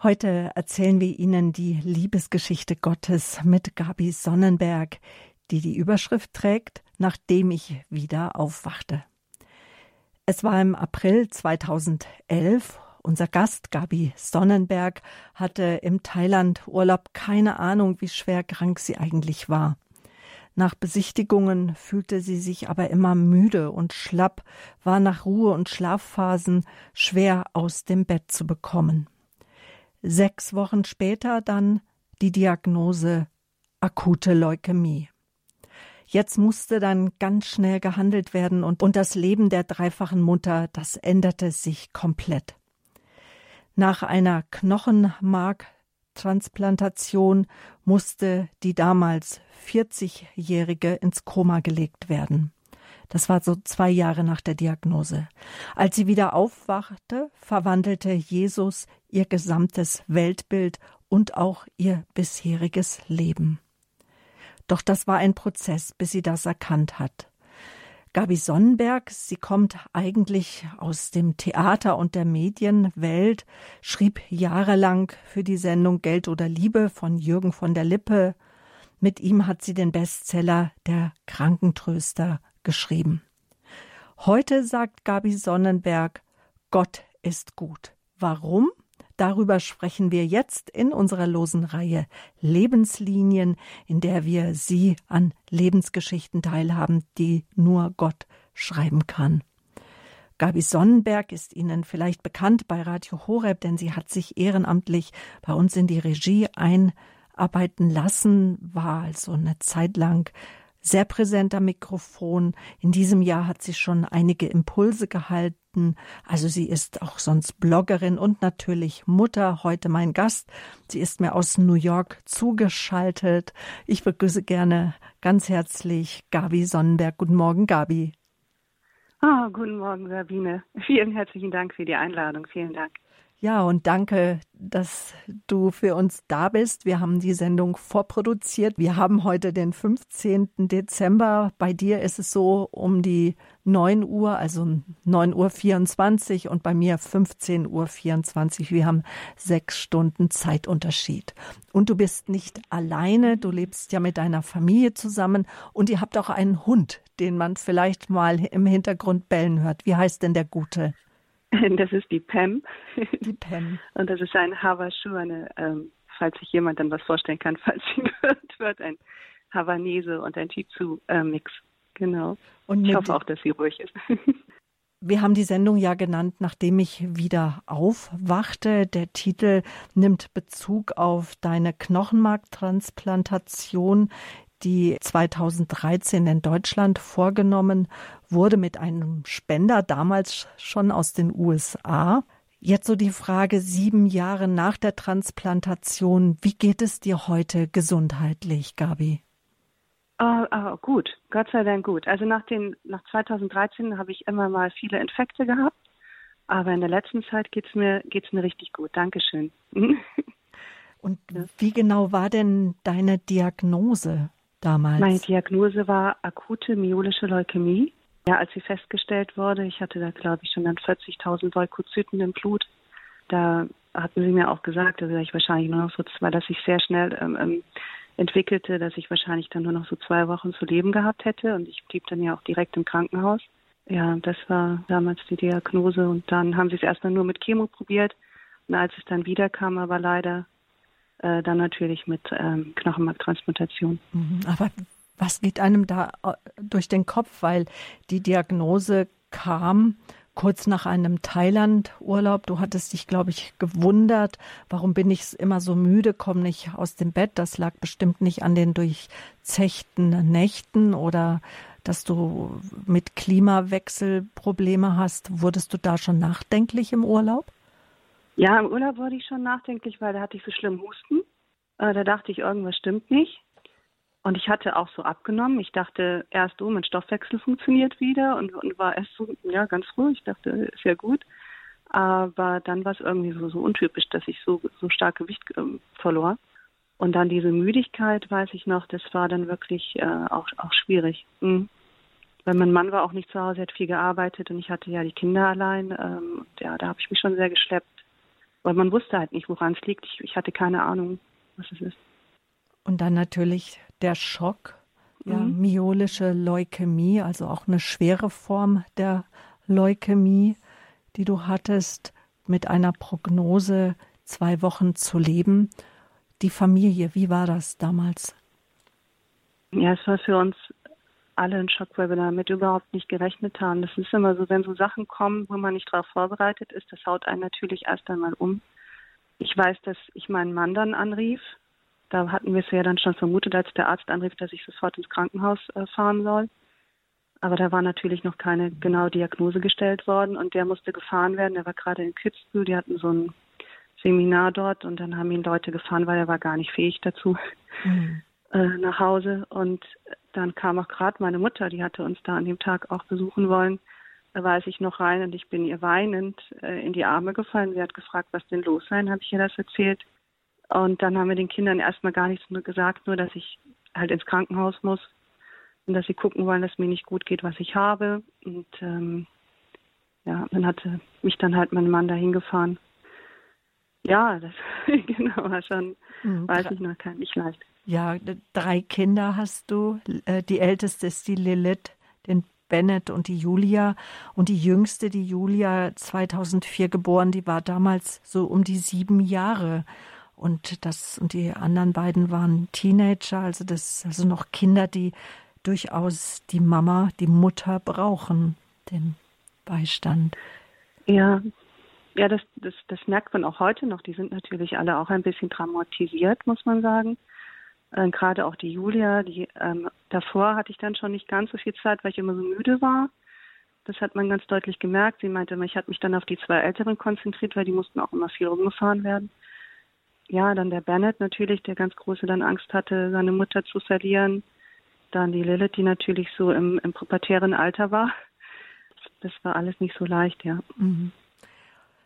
Heute erzählen wir Ihnen die Liebesgeschichte Gottes mit Gabi Sonnenberg, die die Überschrift trägt, nachdem ich wieder aufwachte. Es war im April 2011. Unser Gast Gabi Sonnenberg hatte im Thailand Urlaub keine Ahnung, wie schwer krank sie eigentlich war. Nach Besichtigungen fühlte sie sich aber immer müde und schlapp, war nach Ruhe und Schlafphasen schwer aus dem Bett zu bekommen. Sechs Wochen später dann die Diagnose akute Leukämie. Jetzt musste dann ganz schnell gehandelt werden und, und das Leben der dreifachen Mutter, das änderte sich komplett. Nach einer Knochenmarktransplantation musste die damals 40-Jährige ins Koma gelegt werden. Das war so zwei Jahre nach der Diagnose. Als sie wieder aufwachte, verwandelte Jesus ihr gesamtes Weltbild und auch ihr bisheriges Leben. Doch das war ein Prozess, bis sie das erkannt hat. Gabi Sonnenberg, sie kommt eigentlich aus dem Theater und der Medienwelt, schrieb jahrelang für die Sendung Geld oder Liebe von Jürgen von der Lippe. Mit ihm hat sie den Bestseller Der Krankentröster geschrieben. Heute sagt Gabi Sonnenberg, Gott ist gut. Warum? Darüber sprechen wir jetzt in unserer losen Reihe Lebenslinien, in der wir Sie an Lebensgeschichten teilhaben, die nur Gott schreiben kann. Gabi Sonnenberg ist Ihnen vielleicht bekannt bei Radio Horeb, denn sie hat sich ehrenamtlich bei uns in die Regie einarbeiten lassen, war also eine Zeit lang sehr präsenter Mikrofon. In diesem Jahr hat sie schon einige Impulse gehalten. Also sie ist auch sonst Bloggerin und natürlich Mutter. Heute mein Gast. Sie ist mir aus New York zugeschaltet. Ich begrüße gerne ganz herzlich Gabi Sonnenberg. Guten Morgen, Gabi. Ah, guten Morgen, Sabine. Vielen herzlichen Dank für die Einladung. Vielen Dank. Ja, und danke, dass du für uns da bist. Wir haben die Sendung vorproduziert. Wir haben heute den 15. Dezember. Bei dir ist es so um die 9 Uhr, also 9 Uhr 24 und bei mir 15 Uhr 24. Wir haben sechs Stunden Zeitunterschied. Und du bist nicht alleine. Du lebst ja mit deiner Familie zusammen und ihr habt auch einen Hund, den man vielleicht mal im Hintergrund bellen hört. Wie heißt denn der Gute? Das ist die Pam. Die Pam. Und das ist ein Havashu, eine, ähm, falls sich jemand dann was vorstellen kann, falls sie gehört wird, ein Havanese und ein Chizu-Mix. Äh, genau. Und ich hoffe auch, dass sie ruhig ist. Wir haben die Sendung ja genannt, nachdem ich wieder aufwachte. Der Titel nimmt Bezug auf deine Knochenmarktransplantation die 2013 in Deutschland vorgenommen wurde mit einem Spender, damals schon aus den USA. Jetzt so die Frage, sieben Jahre nach der Transplantation, wie geht es dir heute gesundheitlich, Gabi? Uh, uh, gut, Gott sei Dank gut. Also nach, den, nach 2013 habe ich immer mal viele Infekte gehabt, aber in der letzten Zeit geht es mir, geht's mir richtig gut. Dankeschön. Und wie genau war denn deine Diagnose? Damals? Meine Diagnose war akute myelische Leukämie. Ja, als sie festgestellt wurde, ich hatte da, glaube ich, schon dann 40.000 Leukozyten im Blut. Da hatten sie mir auch gesagt, dass ich wahrscheinlich nur noch so zwei, dass ich sehr schnell ähm, ähm, entwickelte, dass ich wahrscheinlich dann nur noch so zwei Wochen zu leben gehabt hätte. Und ich blieb dann ja auch direkt im Krankenhaus. Ja, das war damals die Diagnose. Und dann haben sie es erstmal nur mit Chemo probiert. Und als es dann wiederkam, aber leider äh, dann natürlich mit ähm, Knochenmarktransplantation. Mhm. Aber was geht einem da äh, durch den Kopf? Weil die Diagnose kam kurz nach einem Thailand-Urlaub. Du hattest dich, glaube ich, gewundert, warum bin ich immer so müde, komme nicht aus dem Bett. Das lag bestimmt nicht an den durchzechten Nächten oder dass du mit Klimawechsel Probleme hast. Wurdest du da schon nachdenklich im Urlaub? Ja, im Urlaub wurde ich schon nachdenklich, weil da hatte ich so schlimm Husten. Äh, da dachte ich, irgendwas stimmt nicht. Und ich hatte auch so abgenommen. Ich dachte erst, oh, mein Stoffwechsel funktioniert wieder und, und war erst so, ja, ganz ruhig. Ich dachte, ist ja gut. Aber dann war es irgendwie so, so untypisch, dass ich so, so stark Gewicht äh, verlor. Und dann diese Müdigkeit, weiß ich noch, das war dann wirklich äh, auch, auch schwierig. Mhm. Weil mein Mann war auch nicht zu Hause, hat viel gearbeitet und ich hatte ja die Kinder allein. Ähm, ja, da habe ich mich schon sehr geschleppt weil man wusste halt nicht, woran es liegt. Ich, ich hatte keine Ahnung, was es ist. Und dann natürlich der Schock, ja, mhm. myelische Leukämie, also auch eine schwere Form der Leukämie, die du hattest, mit einer Prognose zwei Wochen zu leben. Die Familie, wie war das damals? Ja, es war für uns alle ein Schock, weil wir damit überhaupt nicht gerechnet haben. Das ist immer so, wenn so Sachen kommen, wo man nicht darauf vorbereitet ist, das haut einen natürlich erst einmal um. Ich weiß, dass ich meinen Mann dann anrief da hatten wir es ja dann schon vermutet, als der Arzt anrief, dass ich sofort ins Krankenhaus äh, fahren soll. Aber da war natürlich noch keine genaue Diagnose gestellt worden und der musste gefahren werden. Er war gerade in Kitzbühel, die hatten so ein Seminar dort und dann haben ihn Leute gefahren, weil er war gar nicht fähig dazu, mhm. Äh, nach Hause. Und dann kam auch gerade meine Mutter, die hatte uns da an dem Tag auch besuchen wollen. Da weiß ich noch rein und ich bin ihr weinend äh, in die Arme gefallen. Sie hat gefragt, was denn los sei, habe ich ihr das erzählt. Und dann haben wir den Kindern erstmal gar nichts gesagt, nur dass ich halt ins Krankenhaus muss und dass sie gucken wollen, dass mir nicht gut geht, was ich habe. Und ähm, ja, dann hatte mich dann halt mein Mann dahin gefahren. Ja, das genau war schon, mhm, weiß ich noch, kein nicht leicht. Ja, drei Kinder hast du. Äh, die älteste ist die Lilith, den Bennett und die Julia. Und die jüngste, die Julia, 2004 geboren, die war damals so um die sieben Jahre. Und das und die anderen beiden waren Teenager, also das also noch Kinder, die durchaus die Mama, die Mutter brauchen, den Beistand. Ja, ja, das, das, das merkt man auch heute noch. Die sind natürlich alle auch ein bisschen traumatisiert, muss man sagen. Äh, Gerade auch die Julia, die ähm, davor hatte ich dann schon nicht ganz so viel Zeit, weil ich immer so müde war. Das hat man ganz deutlich gemerkt. Sie meinte, ich hatte mich dann auf die zwei Älteren konzentriert, weil die mussten auch immer viel rumgefahren werden ja, dann der Bennett natürlich, der ganz große dann Angst hatte, seine Mutter zu verlieren. Dann die Lilith, die natürlich so im, im pubertären Alter war. Das war alles nicht so leicht, ja. Mhm.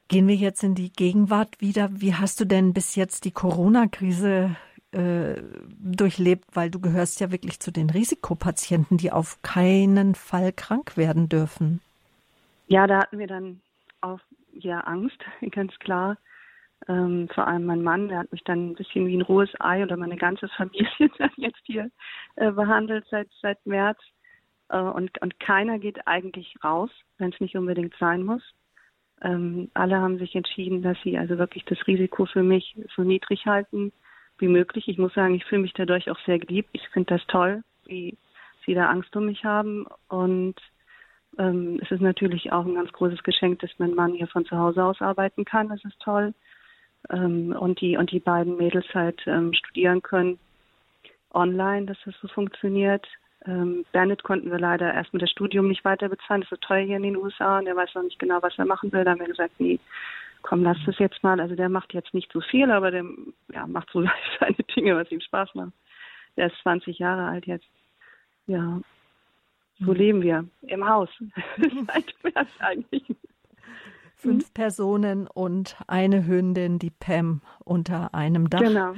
Gehen wir jetzt in die Gegenwart wieder. Wie hast du denn bis jetzt die Corona-Krise äh, durchlebt? Weil du gehörst ja wirklich zu den Risikopatienten, die auf keinen Fall krank werden dürfen. Ja, da hatten wir dann auch ja Angst, ganz klar. Ähm, vor allem mein Mann, der hat mich dann ein bisschen wie ein rohes Ei oder meine ganze Familie dann jetzt hier äh, behandelt seit seit März. Äh, und, und keiner geht eigentlich raus, wenn es nicht unbedingt sein muss. Ähm, alle haben sich entschieden, dass sie also wirklich das Risiko für mich so niedrig halten wie möglich. Ich muss sagen, ich fühle mich dadurch auch sehr geliebt. Ich finde das toll, wie sie da Angst um mich haben. Und ähm, es ist natürlich auch ein ganz großes Geschenk, dass mein Mann hier von zu Hause aus arbeiten kann. Das ist toll ähm, und die und die beiden Mädels halt ähm, studieren können online, dass das so funktioniert. Ähm, Bernhard konnten wir leider erst mit das Studium nicht weiter bezahlen. Das ist so teuer hier in den USA und der weiß noch nicht genau, was er machen will. Da haben wir gesagt, nee, komm, lass das jetzt mal. Also der macht jetzt nicht so viel, aber der ja, macht so seine Dinge, was ihm Spaß macht. Der ist 20 Jahre alt jetzt. Ja, so mhm. leben wir im Haus. März eigentlich fünf mhm. Personen und eine Hündin, die Pam, unter einem Dach. Genau.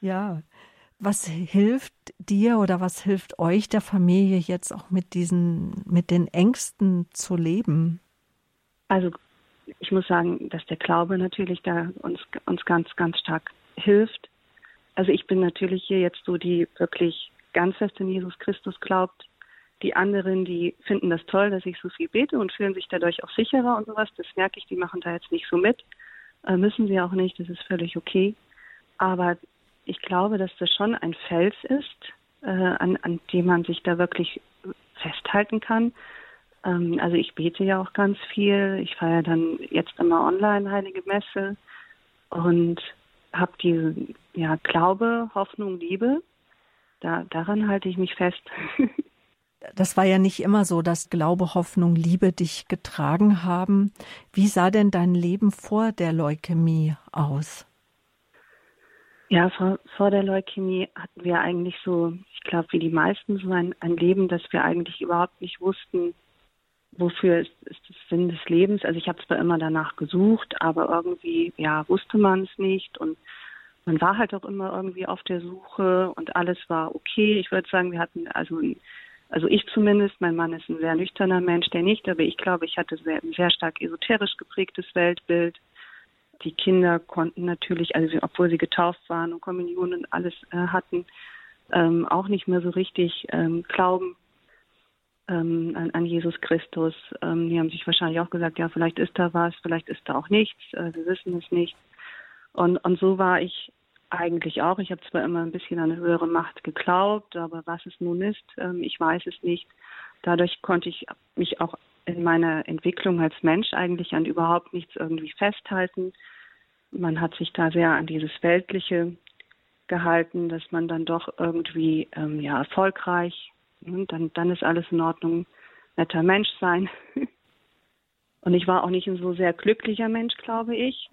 Ja. Was hilft dir oder was hilft euch der Familie jetzt auch mit diesen, mit den Ängsten zu leben? Also ich muss sagen, dass der Glaube natürlich da uns, uns ganz, ganz stark hilft. Also ich bin natürlich hier jetzt so, die wirklich ganz fest in Jesus Christus glaubt, die anderen, die finden das toll, dass ich so viel bete und fühlen sich dadurch auch sicherer und sowas. Das merke ich, die machen da jetzt nicht so mit. Äh, müssen sie auch nicht, das ist völlig okay. Aber ich glaube, dass das schon ein Fels ist, äh, an, an dem man sich da wirklich festhalten kann. Ähm, also ich bete ja auch ganz viel. Ich feiere dann jetzt immer online Heilige Messe und habe diese ja, Glaube, Hoffnung, Liebe. Da, daran halte ich mich fest. das war ja nicht immer so, dass Glaube, Hoffnung, Liebe dich getragen haben. Wie sah denn dein Leben vor der Leukämie aus? Ja, vor, vor der Leukämie hatten wir eigentlich so, ich glaube, wie die meisten, so ein, ein Leben, dass wir eigentlich überhaupt nicht wussten, wofür ist, ist das Sinn des Lebens. Also ich habe zwar immer danach gesucht, aber irgendwie, ja, wusste man es nicht und man war halt auch immer irgendwie auf der Suche und alles war okay. Ich würde sagen, wir hatten also also ich zumindest, mein Mann ist ein sehr nüchterner Mensch, der nicht, aber ich glaube, ich hatte sehr, ein sehr stark esoterisch geprägtes Weltbild. Die Kinder konnten natürlich, also obwohl sie getauft waren und Kommunion und alles äh, hatten, ähm, auch nicht mehr so richtig ähm, glauben ähm, an, an, Jesus Christus. Ähm, die haben sich wahrscheinlich auch gesagt, ja, vielleicht ist da was, vielleicht ist da auch nichts, äh, wir wissen es nicht. Und, und so war ich eigentlich auch. Ich habe zwar immer ein bisschen an eine höhere Macht geglaubt, aber was es nun ist, ähm, ich weiß es nicht. Dadurch konnte ich mich auch in meiner Entwicklung als Mensch eigentlich an überhaupt nichts irgendwie festhalten. Man hat sich da sehr an dieses Weltliche gehalten, dass man dann doch irgendwie ähm, ja erfolgreich dann dann ist alles in Ordnung, netter Mensch sein. und ich war auch nicht ein so sehr glücklicher Mensch, glaube ich.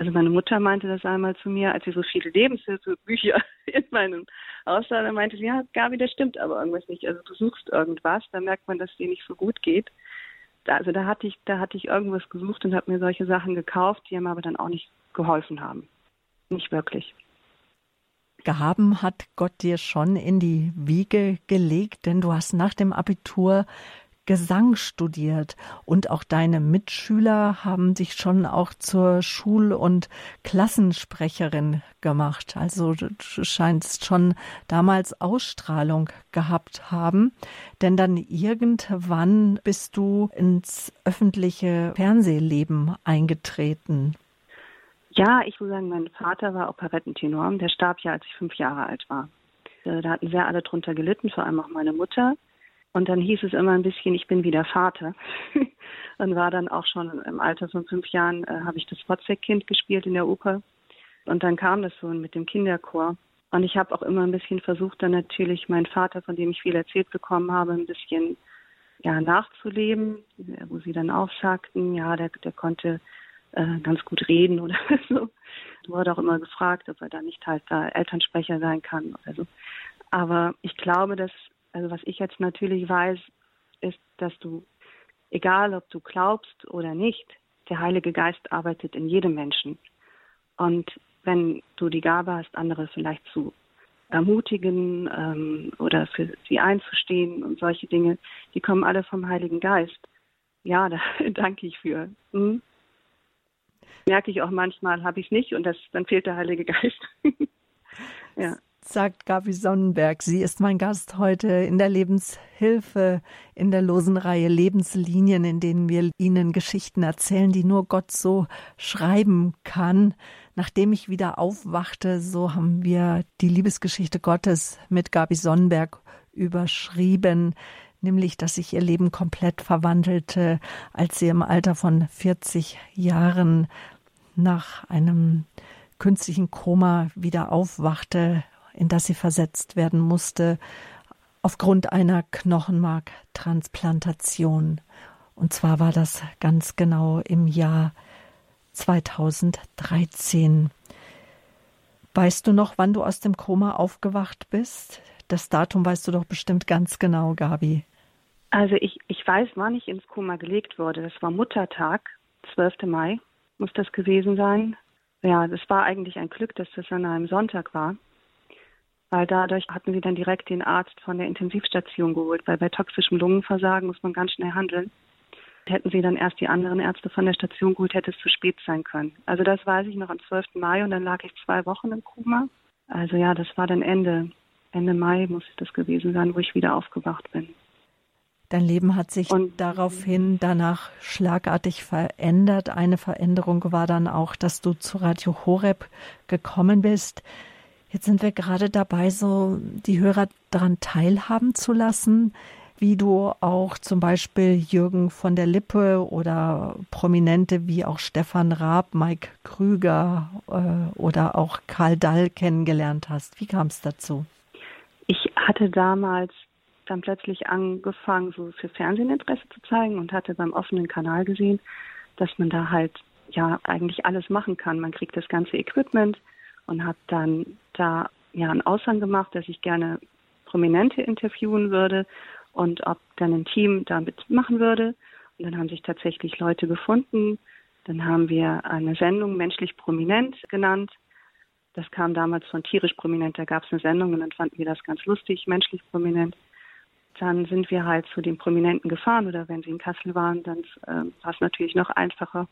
Also meine Mutter meinte das einmal zu mir, als sie so viele Lebenshilfebücher in meinem Haus sah, da meinte sie, ja, Gabi, das stimmt aber irgendwas nicht. Also du suchst irgendwas, da merkt man, dass es dir nicht so gut geht. Da, also da hatte ich, da hatte ich irgendwas gesucht und habe mir solche Sachen gekauft, die mir aber dann auch nicht geholfen haben. Nicht wirklich. Gehaben hat Gott dir schon in die Wiege gelegt, denn du hast nach dem Abitur Gesang studiert und auch deine Mitschüler haben dich schon auch zur Schul- und Klassensprecherin gemacht. Also du scheinst schon damals Ausstrahlung gehabt haben, denn dann irgendwann bist du ins öffentliche Fernsehleben eingetreten. Ja, ich muss sagen, mein Vater war Operettentenor. Der starb ja, als ich fünf Jahre alt war. Äh, da hatten sehr alle drunter gelitten, vor allem auch meine Mutter. Und dann hieß es immer ein bisschen, ich bin wieder Vater. und war dann auch schon im Alter von fünf Jahren, äh, habe ich das Wozzeck-Kind gespielt in der Oper. Und dann kam das so mit dem Kinderchor. Und ich habe auch immer ein bisschen versucht, dann natürlich meinen Vater, von dem ich viel erzählt bekommen habe, ein bisschen ja, nachzuleben, wo sie dann auch sagten, ja, der, der konnte äh, ganz gut reden oder so. Wurde auch immer gefragt, ob er da nicht halt da Elternsprecher sein kann oder so. Aber ich glaube, dass also was ich jetzt natürlich weiß, ist, dass du, egal ob du glaubst oder nicht, der Heilige Geist arbeitet in jedem Menschen. Und wenn du die Gabe hast, andere vielleicht zu ermutigen ähm, oder für sie einzustehen und solche Dinge, die kommen alle vom Heiligen Geist. Ja, da danke ich für. Hm? Merke ich auch manchmal, habe ich nicht und das, dann fehlt der Heilige Geist. ja sagt Gabi Sonnenberg. Sie ist mein Gast heute in der Lebenshilfe, in der losen Reihe Lebenslinien, in denen wir Ihnen Geschichten erzählen, die nur Gott so schreiben kann. Nachdem ich wieder aufwachte, so haben wir die Liebesgeschichte Gottes mit Gabi Sonnenberg überschrieben, nämlich dass sich ihr Leben komplett verwandelte, als sie im Alter von 40 Jahren nach einem künstlichen Koma wieder aufwachte, in das sie versetzt werden musste, aufgrund einer Knochenmarktransplantation. Und zwar war das ganz genau im Jahr 2013. Weißt du noch, wann du aus dem Koma aufgewacht bist? Das Datum weißt du doch bestimmt ganz genau, Gabi. Also ich, ich weiß, wann ich ins Koma gelegt wurde. Das war Muttertag, 12. Mai muss das gewesen sein. Ja, das war eigentlich ein Glück, dass das an einem Sonntag war weil dadurch hatten sie dann direkt den Arzt von der Intensivstation geholt, weil bei toxischem Lungenversagen muss man ganz schnell handeln. Hätten sie dann erst die anderen Ärzte von der Station geholt, hätte es zu spät sein können. Also das weiß ich noch am 12. Mai und dann lag ich zwei Wochen im Koma. Also ja, das war dann Ende, Ende Mai muss das gewesen sein, wo ich wieder aufgewacht bin. Dein Leben hat sich und, daraufhin danach schlagartig verändert. Eine Veränderung war dann auch, dass du zu Radio Horeb gekommen bist. Jetzt sind wir gerade dabei, so die Hörer daran teilhaben zu lassen, wie du auch zum Beispiel Jürgen von der Lippe oder Prominente wie auch Stefan Raab, Mike Krüger äh, oder auch Karl Dall kennengelernt hast. Wie kam es dazu? Ich hatte damals dann plötzlich angefangen, so für Fernsehen Interesse zu zeigen und hatte beim offenen Kanal gesehen, dass man da halt ja eigentlich alles machen kann. Man kriegt das ganze Equipment, und habe dann da ja einen Aushang gemacht, dass ich gerne Prominente interviewen würde und ob dann ein Team damit machen würde. Und dann haben sich tatsächlich Leute gefunden. Dann haben wir eine Sendung Menschlich Prominent genannt. Das kam damals von Tierisch Prominent. Da gab es eine Sendung und dann fanden wir das ganz lustig, Menschlich Prominent. Dann sind wir halt zu den Prominenten gefahren oder wenn sie in Kassel waren, dann äh, war es natürlich noch einfacher.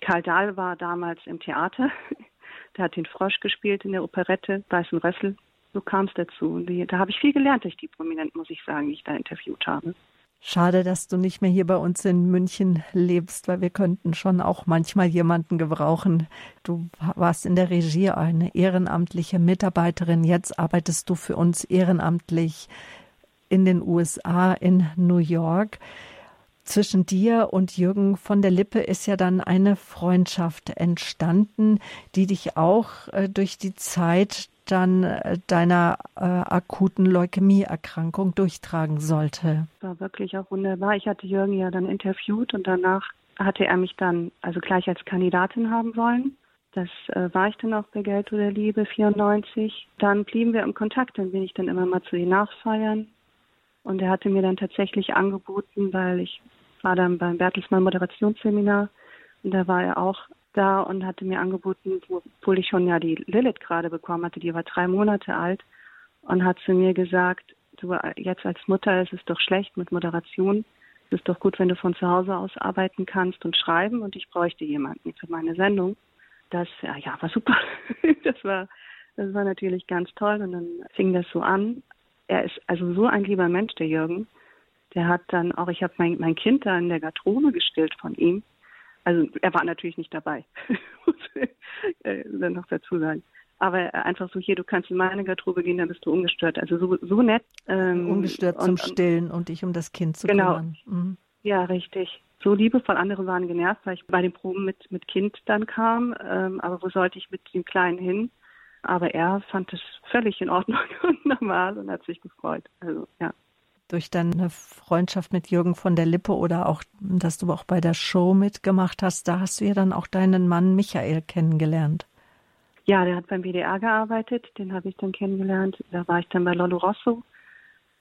Karl Dahl war damals im Theater. Der hat den Frosch gespielt in der Operette Weißen Rössel. So kam es dazu. Und da habe ich viel gelernt durch die Prominenten, muss ich sagen, die ich da interviewt habe. Schade, dass du nicht mehr hier bei uns in München lebst, weil wir könnten schon auch manchmal jemanden gebrauchen. Du warst in der Regie eine ehrenamtliche Mitarbeiterin. Jetzt arbeitest du für uns ehrenamtlich in den USA, in New York. Zwischen dir und Jürgen von der Lippe ist ja dann eine Freundschaft entstanden, die dich auch äh, durch die Zeit dann äh, deiner äh, akuten Leukämieerkrankung durchtragen sollte. War wirklich auch wunderbar. Ich hatte Jürgen ja dann interviewt und danach hatte er mich dann also gleich als Kandidatin haben wollen. Das äh, war ich dann auch bei Geld oder Liebe 94. Dann blieben wir im Kontakt, dann bin ich dann immer mal zu den Nachfeiern. Und er hatte mir dann tatsächlich angeboten, weil ich war dann beim Bertelsmann Moderationsseminar und da war er auch da und hatte mir angeboten, obwohl ich schon ja die Lilith gerade bekommen hatte, die war drei Monate alt und hat zu mir gesagt, du jetzt als Mutter ist es doch schlecht mit Moderation. Es ist doch gut, wenn du von zu Hause aus arbeiten kannst und schreiben und ich bräuchte jemanden für meine Sendung. Das ja, ja war super. das war das war natürlich ganz toll und dann fing das so an. Er ist also so ein lieber Mensch, der Jürgen. Der hat dann auch, ich habe mein, mein Kind da in der Garderobe gestillt von ihm also er war natürlich nicht dabei, muss ich dann noch dazu sagen. Aber einfach so hier, du kannst in meine Garderobe gehen, dann bist du ungestört. Also so, so nett. Ähm, ungestört und, zum Stillen und dich um das Kind zu genau. kümmern. Mhm. Ja, richtig. So liebevoll. Andere waren genervt, weil ich bei den Proben mit, mit Kind dann kam. Ähm, aber wo sollte ich mit dem Kleinen hin? Aber er fand es völlig in Ordnung und normal und hat sich gefreut. Also ja durch deine Freundschaft mit Jürgen von der Lippe oder auch, dass du auch bei der Show mitgemacht hast, da hast du ja dann auch deinen Mann Michael kennengelernt. Ja, der hat beim WDR gearbeitet, den habe ich dann kennengelernt. Da war ich dann bei Lollo Rosso,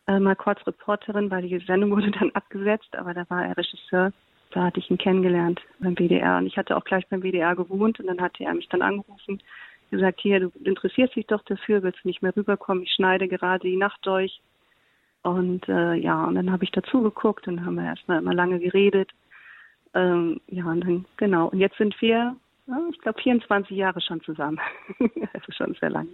äh, mal kurz Reporterin, weil die Sendung wurde dann abgesetzt, aber da war er Regisseur. Da hatte ich ihn kennengelernt beim WDR und ich hatte auch gleich beim WDR gewohnt und dann hatte er mich dann angerufen, gesagt, hier, du interessierst dich doch dafür, willst du nicht mehr rüberkommen, ich schneide gerade die Nacht durch und äh, ja, und dann habe ich dazu geguckt und haben wir erstmal immer lange geredet. Ähm, ja, und dann, genau. Und jetzt sind wir, ja, ich glaube, 24 Jahre schon zusammen. also schon sehr lange.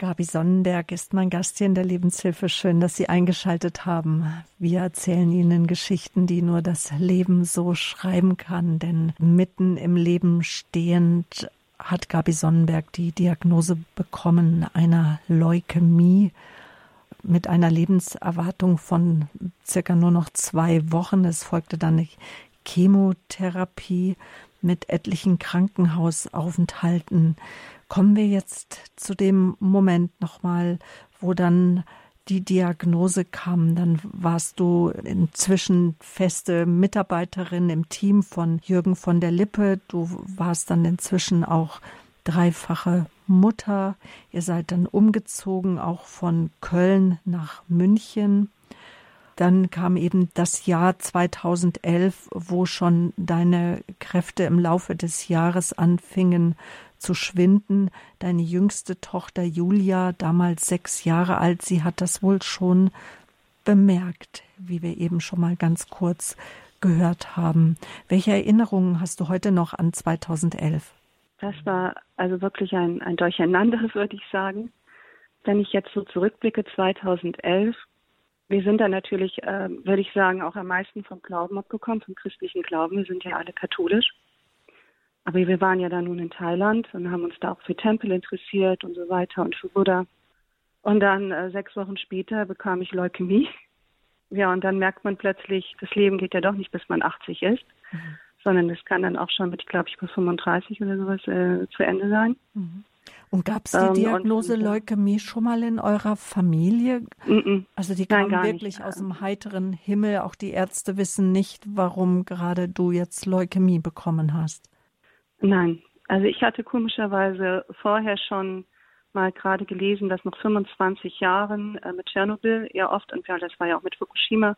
Gabi Sonnenberg ist mein Gast hier in der Lebenshilfe. Schön, dass Sie eingeschaltet haben. Wir erzählen Ihnen Geschichten, die nur das Leben so schreiben kann. Denn mitten im Leben stehend hat Gabi Sonnenberg die Diagnose bekommen einer Leukämie mit einer Lebenserwartung von circa nur noch zwei Wochen. Es folgte dann eine Chemotherapie mit etlichen Krankenhausaufenthalten Kommen wir jetzt zu dem Moment nochmal, wo dann die Diagnose kam. Dann warst du inzwischen feste Mitarbeiterin im Team von Jürgen von der Lippe. Du warst dann inzwischen auch dreifache Mutter. Ihr seid dann umgezogen, auch von Köln nach München. Dann kam eben das Jahr 2011, wo schon deine Kräfte im Laufe des Jahres anfingen zu schwinden. Deine jüngste Tochter Julia, damals sechs Jahre alt, sie hat das wohl schon bemerkt, wie wir eben schon mal ganz kurz gehört haben. Welche Erinnerungen hast du heute noch an 2011? Das war also wirklich ein, ein Durcheinander, würde ich sagen. Wenn ich jetzt so zurückblicke, 2011, wir sind da natürlich, äh, würde ich sagen, auch am meisten vom Glauben abgekommen, vom christlichen Glauben. Wir sind ja alle katholisch. Aber wir waren ja dann nun in Thailand und haben uns da auch für Tempel interessiert und so weiter und für Buddha. Und dann äh, sechs Wochen später bekam ich Leukämie. Ja, und dann merkt man plötzlich, das Leben geht ja doch nicht, bis man 80 ist, mhm. sondern es kann dann auch schon mit, glaube ich, bis 35 oder sowas äh, zu Ende sein. Mhm. Und gab es die ähm, Diagnose und, Leukämie schon mal in eurer Familie? Mm Also die kam Nein, wirklich nicht. aus dem heiteren Himmel. Auch die Ärzte wissen nicht, warum gerade du jetzt Leukämie bekommen hast. Nein, also ich hatte komischerweise vorher schon mal gerade gelesen, dass nach 25 Jahren äh, mit Tschernobyl ja oft, und ja, das war ja auch mit Fukushima,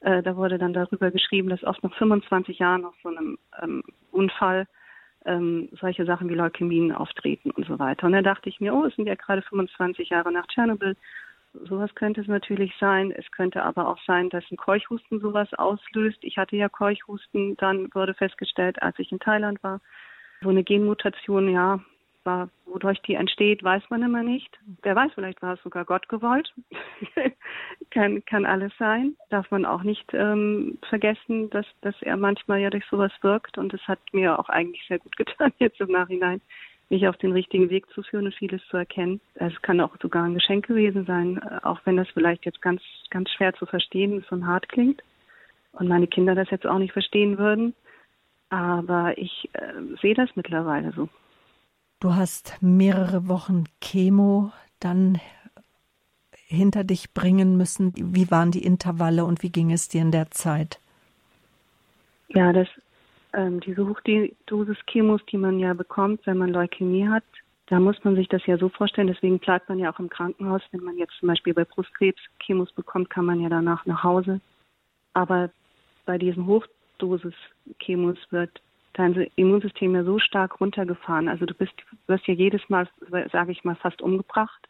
äh, da wurde dann darüber geschrieben, dass oft nach 25 Jahren nach so einem ähm, Unfall ähm, solche Sachen wie Leukämien auftreten und so weiter. Und da dachte ich mir, oh, es sind ja gerade 25 Jahre nach Tschernobyl. Sowas könnte es natürlich sein. Es könnte aber auch sein, dass ein Keuchhusten sowas auslöst. Ich hatte ja Keuchhusten, dann wurde festgestellt, als ich in Thailand war. So eine Genmutation, ja, war, wodurch die entsteht, weiß man immer nicht. Wer weiß, vielleicht war es sogar Gott gewollt. kann, kann alles sein. Darf man auch nicht ähm, vergessen, dass, dass er manchmal ja durch sowas wirkt. Und es hat mir auch eigentlich sehr gut getan, jetzt im Nachhinein, mich auf den richtigen Weg zu führen und vieles zu erkennen. Es kann auch sogar ein Geschenk gewesen sein, äh, auch wenn das vielleicht jetzt ganz, ganz schwer zu verstehen ist und hart klingt. Und meine Kinder das jetzt auch nicht verstehen würden. Aber ich äh, sehe das mittlerweile so. Du hast mehrere Wochen Chemo dann hinter dich bringen müssen. Wie waren die Intervalle und wie ging es dir in der Zeit? Ja, das, ähm, diese Hochdosis Chemos, die man ja bekommt, wenn man Leukämie hat, da muss man sich das ja so vorstellen. Deswegen bleibt man ja auch im Krankenhaus. Wenn man jetzt zum Beispiel bei Brustkrebs Chemos bekommt, kann man ja danach nach Hause. Aber bei diesen Hochdosis Chemos wird dein Immunsystem ja so stark runtergefahren. Also du bist, wirst ja jedes Mal, sage ich mal, fast umgebracht.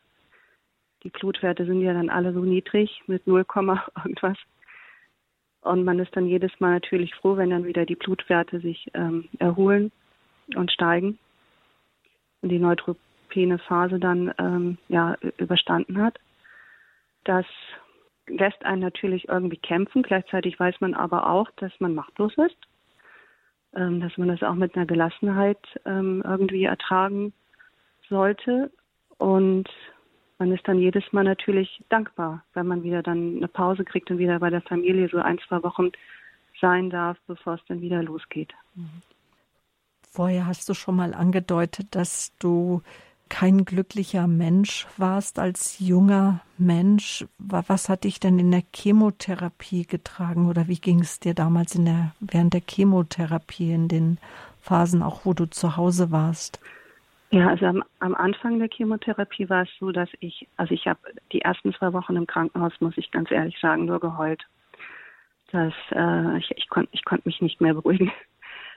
Die Blutwerte sind ja dann alle so niedrig mit 0, irgendwas. Und man ist dann jedes Mal natürlich froh, wenn dann wieder die Blutwerte sich ähm, erholen und steigen und die neutropene Phase dann ähm, ja überstanden hat. Das lässt einen natürlich irgendwie kämpfen. Gleichzeitig weiß man aber auch, dass man machtlos ist ähm, dass man das auch mit einer Gelassenheit ähm, irgendwie ertragen sollte. Und man ist dann jedes Mal natürlich dankbar, wenn man wieder dann eine Pause kriegt und wieder bei der Familie so ein, zwei Wochen sein darf, bevor es dann wieder losgeht. Vorher hast du schon mal angedeutet, dass du kein glücklicher Mensch warst als junger Mensch. Was hat dich denn in der Chemotherapie getragen oder wie ging es dir damals in der, während der Chemotherapie in den Phasen, auch wo du zu Hause warst? Ja, also am, am Anfang der Chemotherapie war es so, dass ich, also ich habe die ersten zwei Wochen im Krankenhaus, muss ich ganz ehrlich sagen, nur geheult. Das, äh, ich, ich konnte ich konnt mich nicht mehr beruhigen.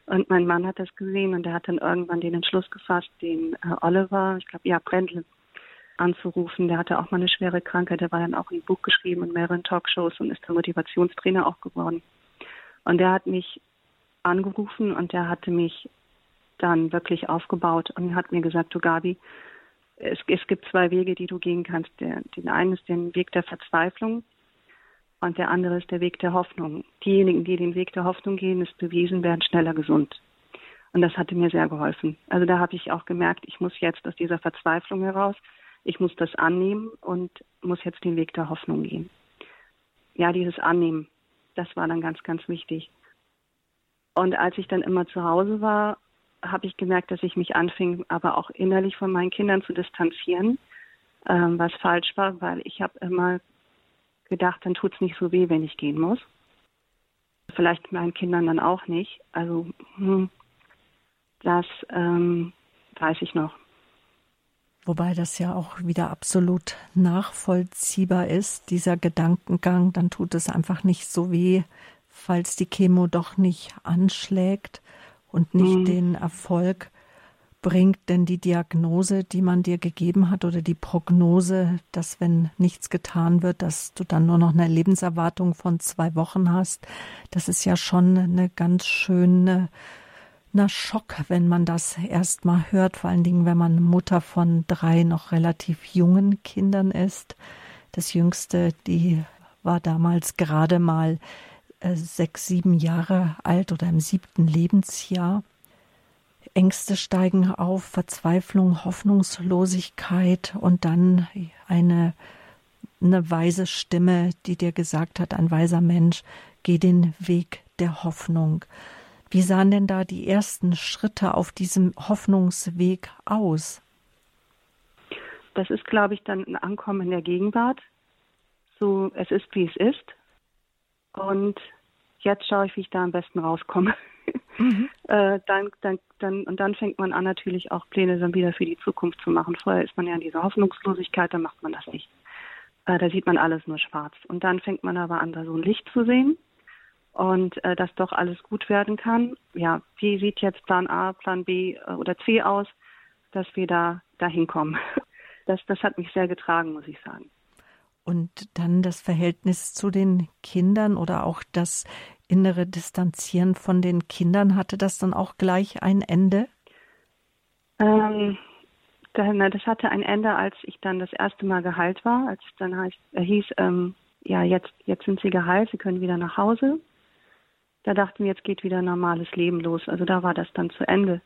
Und mein Mann hat das gesehen und er hat dann irgendwann den Entschluss gefasst, den äh, Oliver, ich glaube, ja, Brendel, anzurufen. Der hatte auch mal eine schwere Krankheit. Der war dann auch ein Buch geschrieben und mehreren Talkshows und ist der Motivationstrainer auch geworden. Und der hat mich angerufen und der hatte mich dann wirklich aufgebaut und hat mir gesagt, du Gabi, es, es gibt zwei Wege, die du gehen kannst. Der, den einen ist den Weg der Verzweiflung und der andere ist der Weg der Hoffnung. Diejenigen, die den Weg der Hoffnung gehen, ist bewiesen, werden schneller gesund. Und das hatte mir sehr geholfen. Also da habe ich auch gemerkt, ich muss jetzt aus dieser Verzweiflung heraus, ich muss das annehmen und muss jetzt den Weg der Hoffnung gehen. Ja, dieses Annehmen, das war dann ganz, ganz wichtig. Und als ich dann immer zu Hause war, habe ich gemerkt, dass ich mich anfing, aber auch innerlich von meinen Kindern zu distanzieren, ähm, was falsch war, weil ich habe immer gedacht, dann tut es nicht so weh, wenn ich gehen muss. Vielleicht meinen Kindern dann auch nicht. Also hm, das ähm, weiß ich noch. Wobei das ja auch wieder absolut nachvollziehbar ist, dieser Gedankengang, dann tut es einfach nicht so weh, falls die Chemo doch nicht anschlägt und nicht mhm. den Erfolg bringt denn die Diagnose, die man dir gegeben hat oder die Prognose, dass wenn nichts getan wird, dass du dann nur noch eine Lebenserwartung von zwei Wochen hast? Das ist ja schon eine ganz schöne na Schock, wenn man das erst mal hört, vor allen Dingen, wenn man Mutter von drei noch relativ jungen Kindern ist. Das jüngste, die war damals gerade mal äh, sechs, sieben Jahre alt oder im siebten Lebensjahr. Ängste steigen auf, Verzweiflung, Hoffnungslosigkeit und dann eine, eine weise Stimme, die dir gesagt hat, ein weiser Mensch, geh den Weg der Hoffnung. Wie sahen denn da die ersten Schritte auf diesem Hoffnungsweg aus? Das ist, glaube ich, dann ein Ankommen in der Gegenwart. So, es ist, wie es ist. Und jetzt schaue ich, wie ich da am besten rauskomme. Mhm. äh, dann, dann, dann, und dann fängt man an, natürlich auch Pläne dann wieder für die Zukunft zu machen. Vorher ist man ja in dieser Hoffnungslosigkeit, dann macht man das nicht. Äh, da sieht man alles nur schwarz. Und dann fängt man aber an, da so ein Licht zu sehen. und äh, dass doch alles gut werden kann. Ja, wie sieht jetzt Plan A, Plan B äh, oder C aus, dass wir da dahin kommen? Das, das hat mich sehr getragen, muss ich sagen. Und dann das Verhältnis zu den Kindern oder auch das innere Distanzieren von den Kindern, hatte das dann auch gleich ein Ende? Ähm, das hatte ein Ende, als ich dann das erste Mal geheilt war, als es dann heißt, äh, hieß, ähm, ja, jetzt, jetzt sind Sie geheilt, Sie können wieder nach Hause. Da dachten wir, jetzt geht wieder normales Leben los. Also da war das dann zu Ende.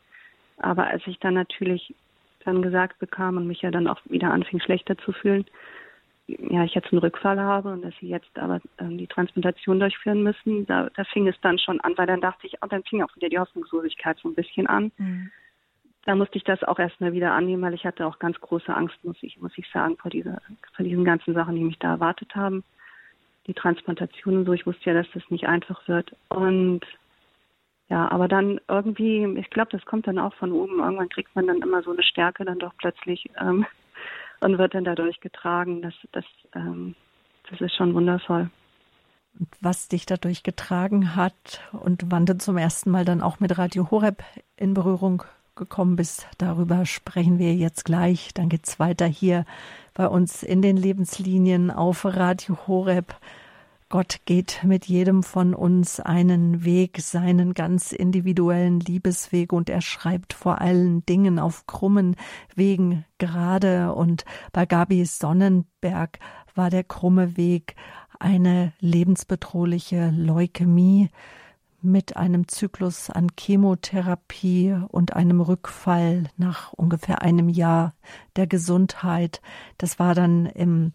Aber als ich dann natürlich dann gesagt bekam und mich ja dann auch wieder anfing schlechter zu fühlen, ja, ich jetzt einen Rückfall habe und dass sie jetzt aber ähm, die Transplantation durchführen müssen, da, da fing es dann schon an, weil dann dachte ich, oh, dann fing auch wieder die Hoffnungslosigkeit so ein bisschen an. Mhm. Da musste ich das auch erstmal wieder annehmen, weil ich hatte auch ganz große Angst, muss ich, muss ich sagen, vor dieser, vor diesen ganzen Sachen, die mich da erwartet haben. Die Transplantation und so, ich wusste ja, dass das nicht einfach wird. Und ja, aber dann irgendwie, ich glaube, das kommt dann auch von oben. Irgendwann kriegt man dann immer so eine Stärke dann doch plötzlich ähm, und wird dann dadurch getragen. Das, das, ähm, das ist schon wundervoll. Und was dich dadurch getragen hat und wann du zum ersten Mal dann auch mit Radio Horeb in Berührung gekommen bist, darüber sprechen wir jetzt gleich. Dann geht's weiter hier bei uns in den Lebenslinien auf Radio Horeb. Gott geht mit jedem von uns einen Weg, seinen ganz individuellen Liebesweg und er schreibt vor allen Dingen auf krummen Wegen gerade und bei Gabi Sonnenberg war der krumme Weg eine lebensbedrohliche Leukämie mit einem Zyklus an Chemotherapie und einem Rückfall nach ungefähr einem Jahr der Gesundheit. Das war dann im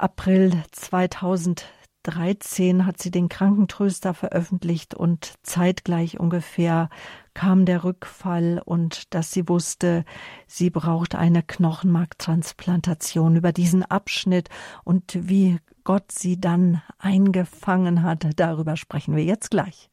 April 2013 hat sie den Krankentröster veröffentlicht und zeitgleich ungefähr kam der Rückfall und dass sie wusste, sie braucht eine Knochenmarktransplantation. Über diesen Abschnitt und wie Gott sie dann eingefangen hat, darüber sprechen wir jetzt gleich.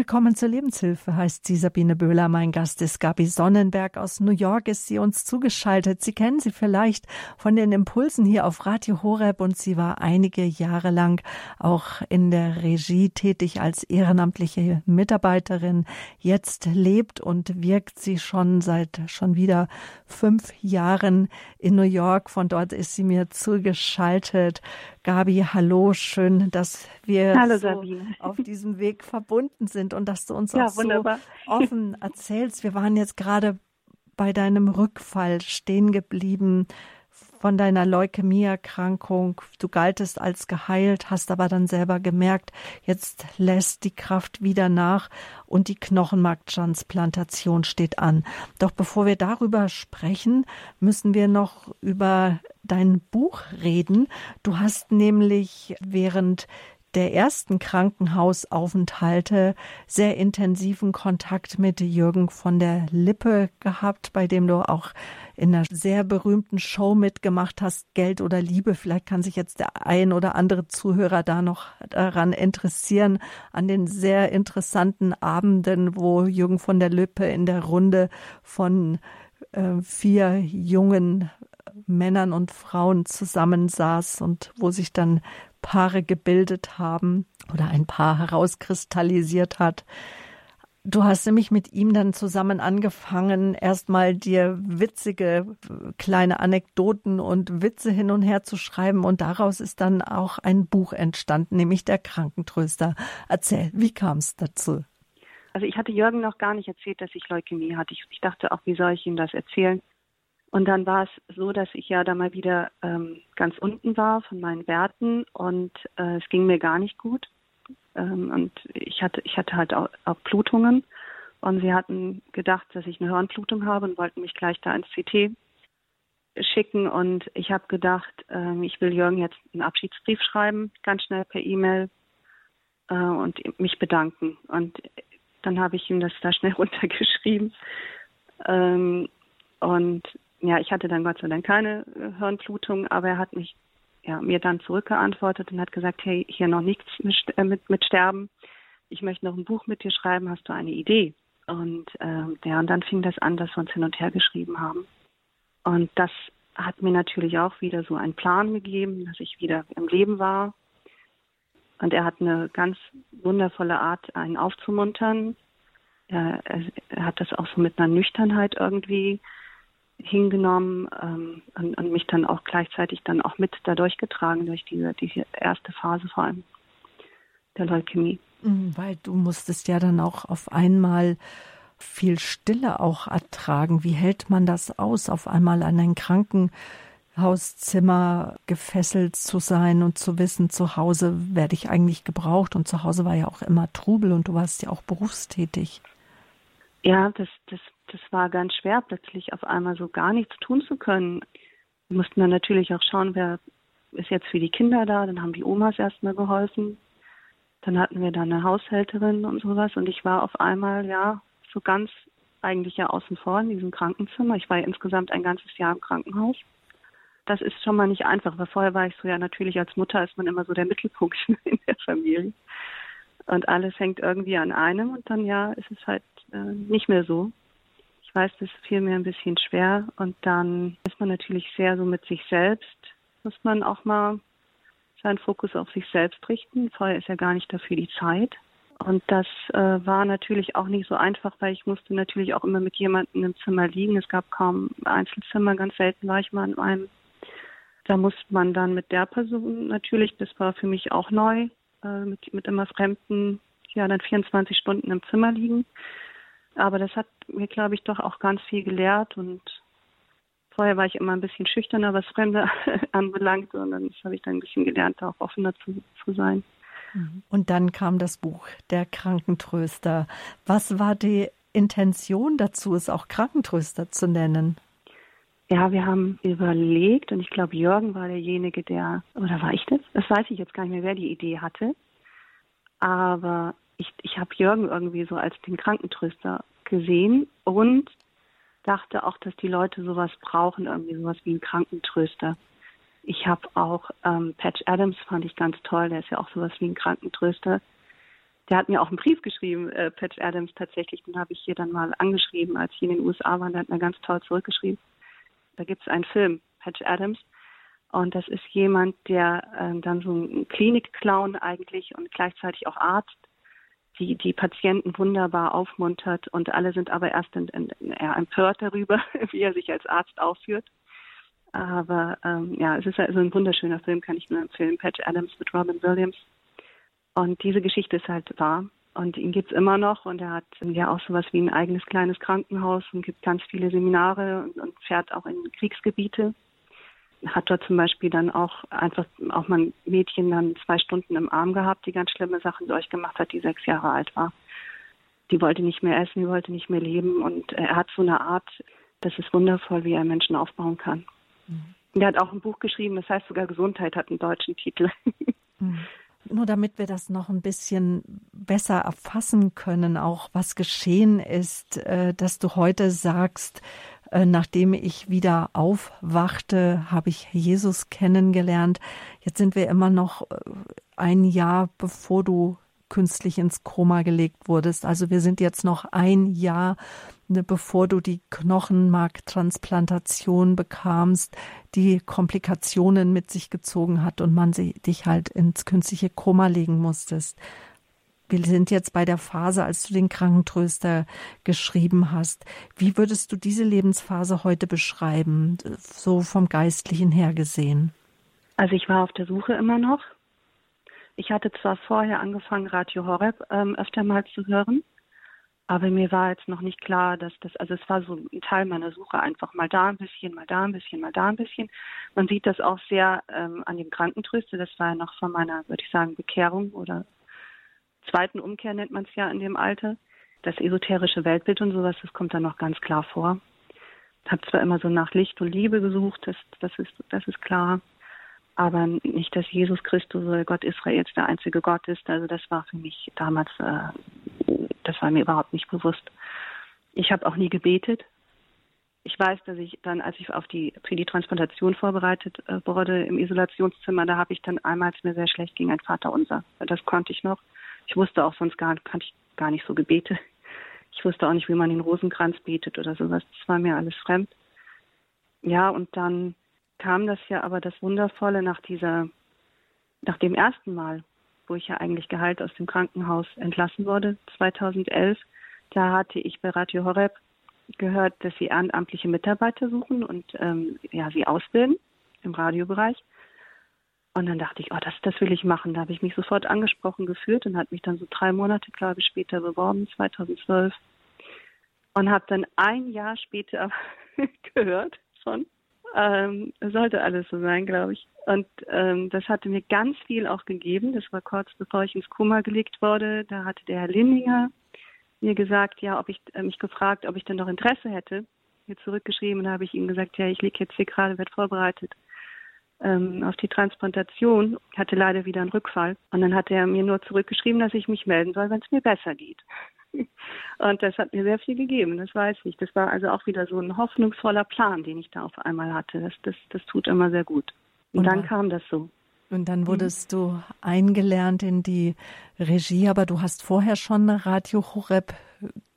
Willkommen zur Lebenshilfe, heißt sie Sabine Böhler. Mein Gast ist Gabi Sonnenberg aus New York, ist sie uns zugeschaltet. Sie kennen sie vielleicht von den Impulsen hier auf Radio Horeb und sie war einige Jahre lang auch in der Regie tätig als ehrenamtliche Mitarbeiterin. Jetzt lebt und wirkt sie schon seit schon wieder fünf Jahren in New York. Von dort ist sie mir zugeschaltet. Gabi, hallo, schön, dass wir hallo, so auf diesem Weg verbunden sind und dass du uns ja, auch wunderbar. so offen erzählst. Wir waren jetzt gerade bei deinem Rückfall stehen geblieben von deiner Leukämieerkrankung. Du galtest als geheilt, hast aber dann selber gemerkt, jetzt lässt die Kraft wieder nach und die Knochenmarktransplantation steht an. Doch bevor wir darüber sprechen, müssen wir noch über dein Buch reden. Du hast nämlich während der ersten Krankenhausaufenthalte sehr intensiven Kontakt mit Jürgen von der Lippe gehabt, bei dem du auch in einer sehr berühmten Show mitgemacht hast, Geld oder Liebe. Vielleicht kann sich jetzt der ein oder andere Zuhörer da noch daran interessieren, an den sehr interessanten Abenden, wo Jürgen von der Lippe in der Runde von äh, vier jungen Männern und Frauen zusammensaß und wo sich dann Paare gebildet haben oder ein Paar herauskristallisiert hat. Du hast nämlich mit ihm dann zusammen angefangen, erstmal dir witzige kleine Anekdoten und Witze hin und her zu schreiben und daraus ist dann auch ein Buch entstanden, nämlich der Krankentröster. Erzähl, wie kam es dazu? Also ich hatte Jürgen noch gar nicht erzählt, dass ich Leukämie hatte. Ich, ich dachte auch, wie soll ich ihm das erzählen? Und dann war es so, dass ich ja da mal wieder ähm, ganz unten war von meinen Werten und äh, es ging mir gar nicht gut. Ähm, und ich hatte, ich hatte halt auch, auch, Blutungen und sie hatten gedacht, dass ich eine Hirnblutung habe und wollten mich gleich da ins CT schicken. Und ich habe gedacht, äh, ich will Jürgen jetzt einen Abschiedsbrief schreiben, ganz schnell per E-Mail äh, und mich bedanken. Und dann habe ich ihm das da schnell runtergeschrieben. Ähm, und ja, ich hatte dann Gott sei Dank keine äh, Hirnblutung, aber er hat mich ja, mir dann zurückgeantwortet und hat gesagt, hey, hier noch nichts mit, äh, mit, mit Sterben. ich möchte noch ein Buch mit dir schreiben, hast du eine Idee? Und äh, ja, und dann fing das an, dass wir uns hin und her geschrieben haben. Und das hat mir natürlich auch wieder so einen Plan gegeben, dass ich wieder im Leben war. Und er hat eine ganz wundervolle Art, einen aufzumuntern. Er, er hat das auch so mit einer Nüchternheit irgendwie hingenommen ähm, und, und, mich dann auch gleichzeitig dann auch mit dadurch getragen durch diese, diese erste Phase vor allem der Leukämie. Mhm, weil du musstest ja dann auch auf einmal viel Stille auch ertragen. Wie hält man das aus, auf einmal an ein Krankenhauszimmer gefesselt zu sein und zu wissen, zu Hause werde ich eigentlich gebraucht und zu Hause war ja auch immer Trubel und du warst ja auch berufstätig. Ja, das, das, das war ganz schwer, plötzlich auf einmal so gar nichts tun zu können. Wir mussten dann natürlich auch schauen, wer ist jetzt für die Kinder da. Dann haben die Omas erstmal geholfen. Dann hatten wir da eine Haushälterin und sowas. Und ich war auf einmal, ja, so ganz eigentlich ja außen vor in diesem Krankenzimmer. Ich war ja insgesamt ein ganzes Jahr im Krankenhaus. Das ist schon mal nicht einfach, weil vorher war ich so ja natürlich als Mutter ist man immer so der Mittelpunkt in der Familie. Und alles hängt irgendwie an einem und dann ja ist es halt äh, nicht mehr so. Ich weiß, das fiel mir ein bisschen schwer und dann ist man natürlich sehr so mit sich selbst, muss man auch mal seinen Fokus auf sich selbst richten. Vorher ist ja gar nicht dafür die Zeit. Und das äh, war natürlich auch nicht so einfach, weil ich musste natürlich auch immer mit jemandem im Zimmer liegen. Es gab kaum Einzelzimmer, ganz selten war ich mal in einem. Da musste man dann mit der Person natürlich, das war für mich auch neu, äh, mit, mit immer Fremden, ja, dann 24 Stunden im Zimmer liegen. Aber das hat mir, glaube ich, doch auch ganz viel gelehrt und vorher war ich immer ein bisschen schüchterner, was Fremde anbelangt und dann habe ich dann ein bisschen gelernt, auch offener zu, zu sein. Mhm. Und dann kam das Buch Der Krankentröster. Was war die Intention dazu, es auch Krankentröster zu nennen? Ja, wir haben überlegt und ich glaube, Jürgen war derjenige, der, oder war ich das? Das weiß ich jetzt gar nicht mehr, wer die Idee hatte. Aber ich, ich habe Jürgen irgendwie so als den Krankentröster gesehen und dachte auch, dass die Leute sowas brauchen, irgendwie sowas wie einen Krankentröster. Ich habe auch ähm, Patch Adams, fand ich ganz toll, der ist ja auch sowas wie ein Krankentröster. Der hat mir auch einen Brief geschrieben, äh, Patch Adams tatsächlich, den habe ich hier dann mal angeschrieben, als ich in den USA war, der hat mir ganz toll zurückgeschrieben. Da gibt es einen Film, Patch Adams, und das ist jemand, der äh, dann so ein Klinikclown eigentlich und gleichzeitig auch Arzt, die die Patienten wunderbar aufmuntert und alle sind aber erst in, in, eher empört darüber, wie er sich als Arzt aufführt. Aber ähm, ja, es ist also ein wunderschöner Film, kann ich nur empfehlen. Patch Adams mit Robin Williams. Und diese Geschichte ist halt wahr. Und ihn gibt's immer noch und er hat ja auch sowas wie ein eigenes kleines Krankenhaus und gibt ganz viele Seminare und, und fährt auch in Kriegsgebiete. Hat dort zum Beispiel dann auch einfach auch mal ein Mädchen dann zwei Stunden im Arm gehabt, die ganz schlimme Sachen durchgemacht hat, die sechs Jahre alt war. Die wollte nicht mehr essen, die wollte nicht mehr leben und er hat so eine Art, das ist wundervoll, wie er Menschen aufbauen kann. Mhm. Er hat auch ein Buch geschrieben, das heißt sogar Gesundheit hat einen deutschen Titel. Mhm. Nur damit wir das noch ein bisschen besser erfassen können, auch was geschehen ist, äh, dass du heute sagst, äh, nachdem ich wieder aufwachte, habe ich Jesus kennengelernt. Jetzt sind wir immer noch äh, ein Jahr bevor du künstlich ins Koma gelegt wurdest. Also wir sind jetzt noch ein Jahr bevor du die Knochenmarktransplantation bekamst, die Komplikationen mit sich gezogen hat und man dich halt ins künstliche Koma legen musstest. Wir sind jetzt bei der Phase, als du den Krankentröster geschrieben hast. Wie würdest du diese Lebensphase heute beschreiben, so vom Geistlichen her gesehen? Also ich war auf der Suche immer noch. Ich hatte zwar vorher angefangen, Radio Horeb ähm, öfter mal zu hören, aber mir war jetzt noch nicht klar, dass das, also es war so ein Teil meiner Suche einfach mal da ein bisschen, mal da ein bisschen, mal da ein bisschen. Man sieht das auch sehr ähm, an dem Krankentröste. Das war ja noch von meiner, würde ich sagen, Bekehrung oder zweiten Umkehr nennt man es ja in dem Alter. Das esoterische Weltbild und sowas, das kommt dann noch ganz klar vor. Ich habe zwar immer so nach Licht und Liebe gesucht, das, das, ist, das ist klar. Aber nicht, dass Jesus Christus oder Gott Israels der einzige Gott ist. Also das war für mich damals äh, das war mir überhaupt nicht bewusst. Ich habe auch nie gebetet. Ich weiß, dass ich dann, als ich auf die, für die Transplantation vorbereitet äh, wurde im Isolationszimmer, da habe ich dann einmal, als mir sehr schlecht ging, ein Vater unser. Das konnte ich noch. Ich wusste auch sonst gar, kannte ich gar nicht so Gebete. Ich wusste auch nicht, wie man den Rosenkranz betet oder sowas. Das war mir alles fremd. Ja, und dann kam das ja aber das Wundervolle nach dieser, nach dem ersten Mal, wo ich ja eigentlich geheilt aus dem Krankenhaus entlassen wurde, 2011. Da hatte ich bei Radio Horeb gehört, dass sie ehrenamtliche Mitarbeiter suchen und ähm, ja, sie ausbilden im Radiobereich. Und dann dachte ich, oh, das, das will ich machen. Da habe ich mich sofort angesprochen gefühlt und hat mich dann so drei Monate, glaube ich, später beworben, 2012. Und habe dann ein Jahr später gehört von, ähm, sollte alles so sein, glaube ich. Und ähm, das hatte mir ganz viel auch gegeben. Das war kurz bevor ich ins Koma gelegt wurde. Da hatte der Herr Lindinger mir gesagt, ja, ob ich äh, mich gefragt, ob ich denn noch Interesse hätte. Mir zurückgeschrieben, da habe ich ihm gesagt, ja, ich liege jetzt hier gerade, werde vorbereitet ähm, auf die Transplantation, hatte leider wieder einen Rückfall. Und dann hat er mir nur zurückgeschrieben, dass ich mich melden soll, wenn es mir besser geht. Und das hat mir sehr viel gegeben, das weiß ich. Das war also auch wieder so ein hoffnungsvoller Plan, den ich da auf einmal hatte. Das, das, das tut immer sehr gut. Und, Und dann kam das so. Und dann wurdest mhm. du eingelernt in die Regie, aber du hast vorher schon Radio Horeb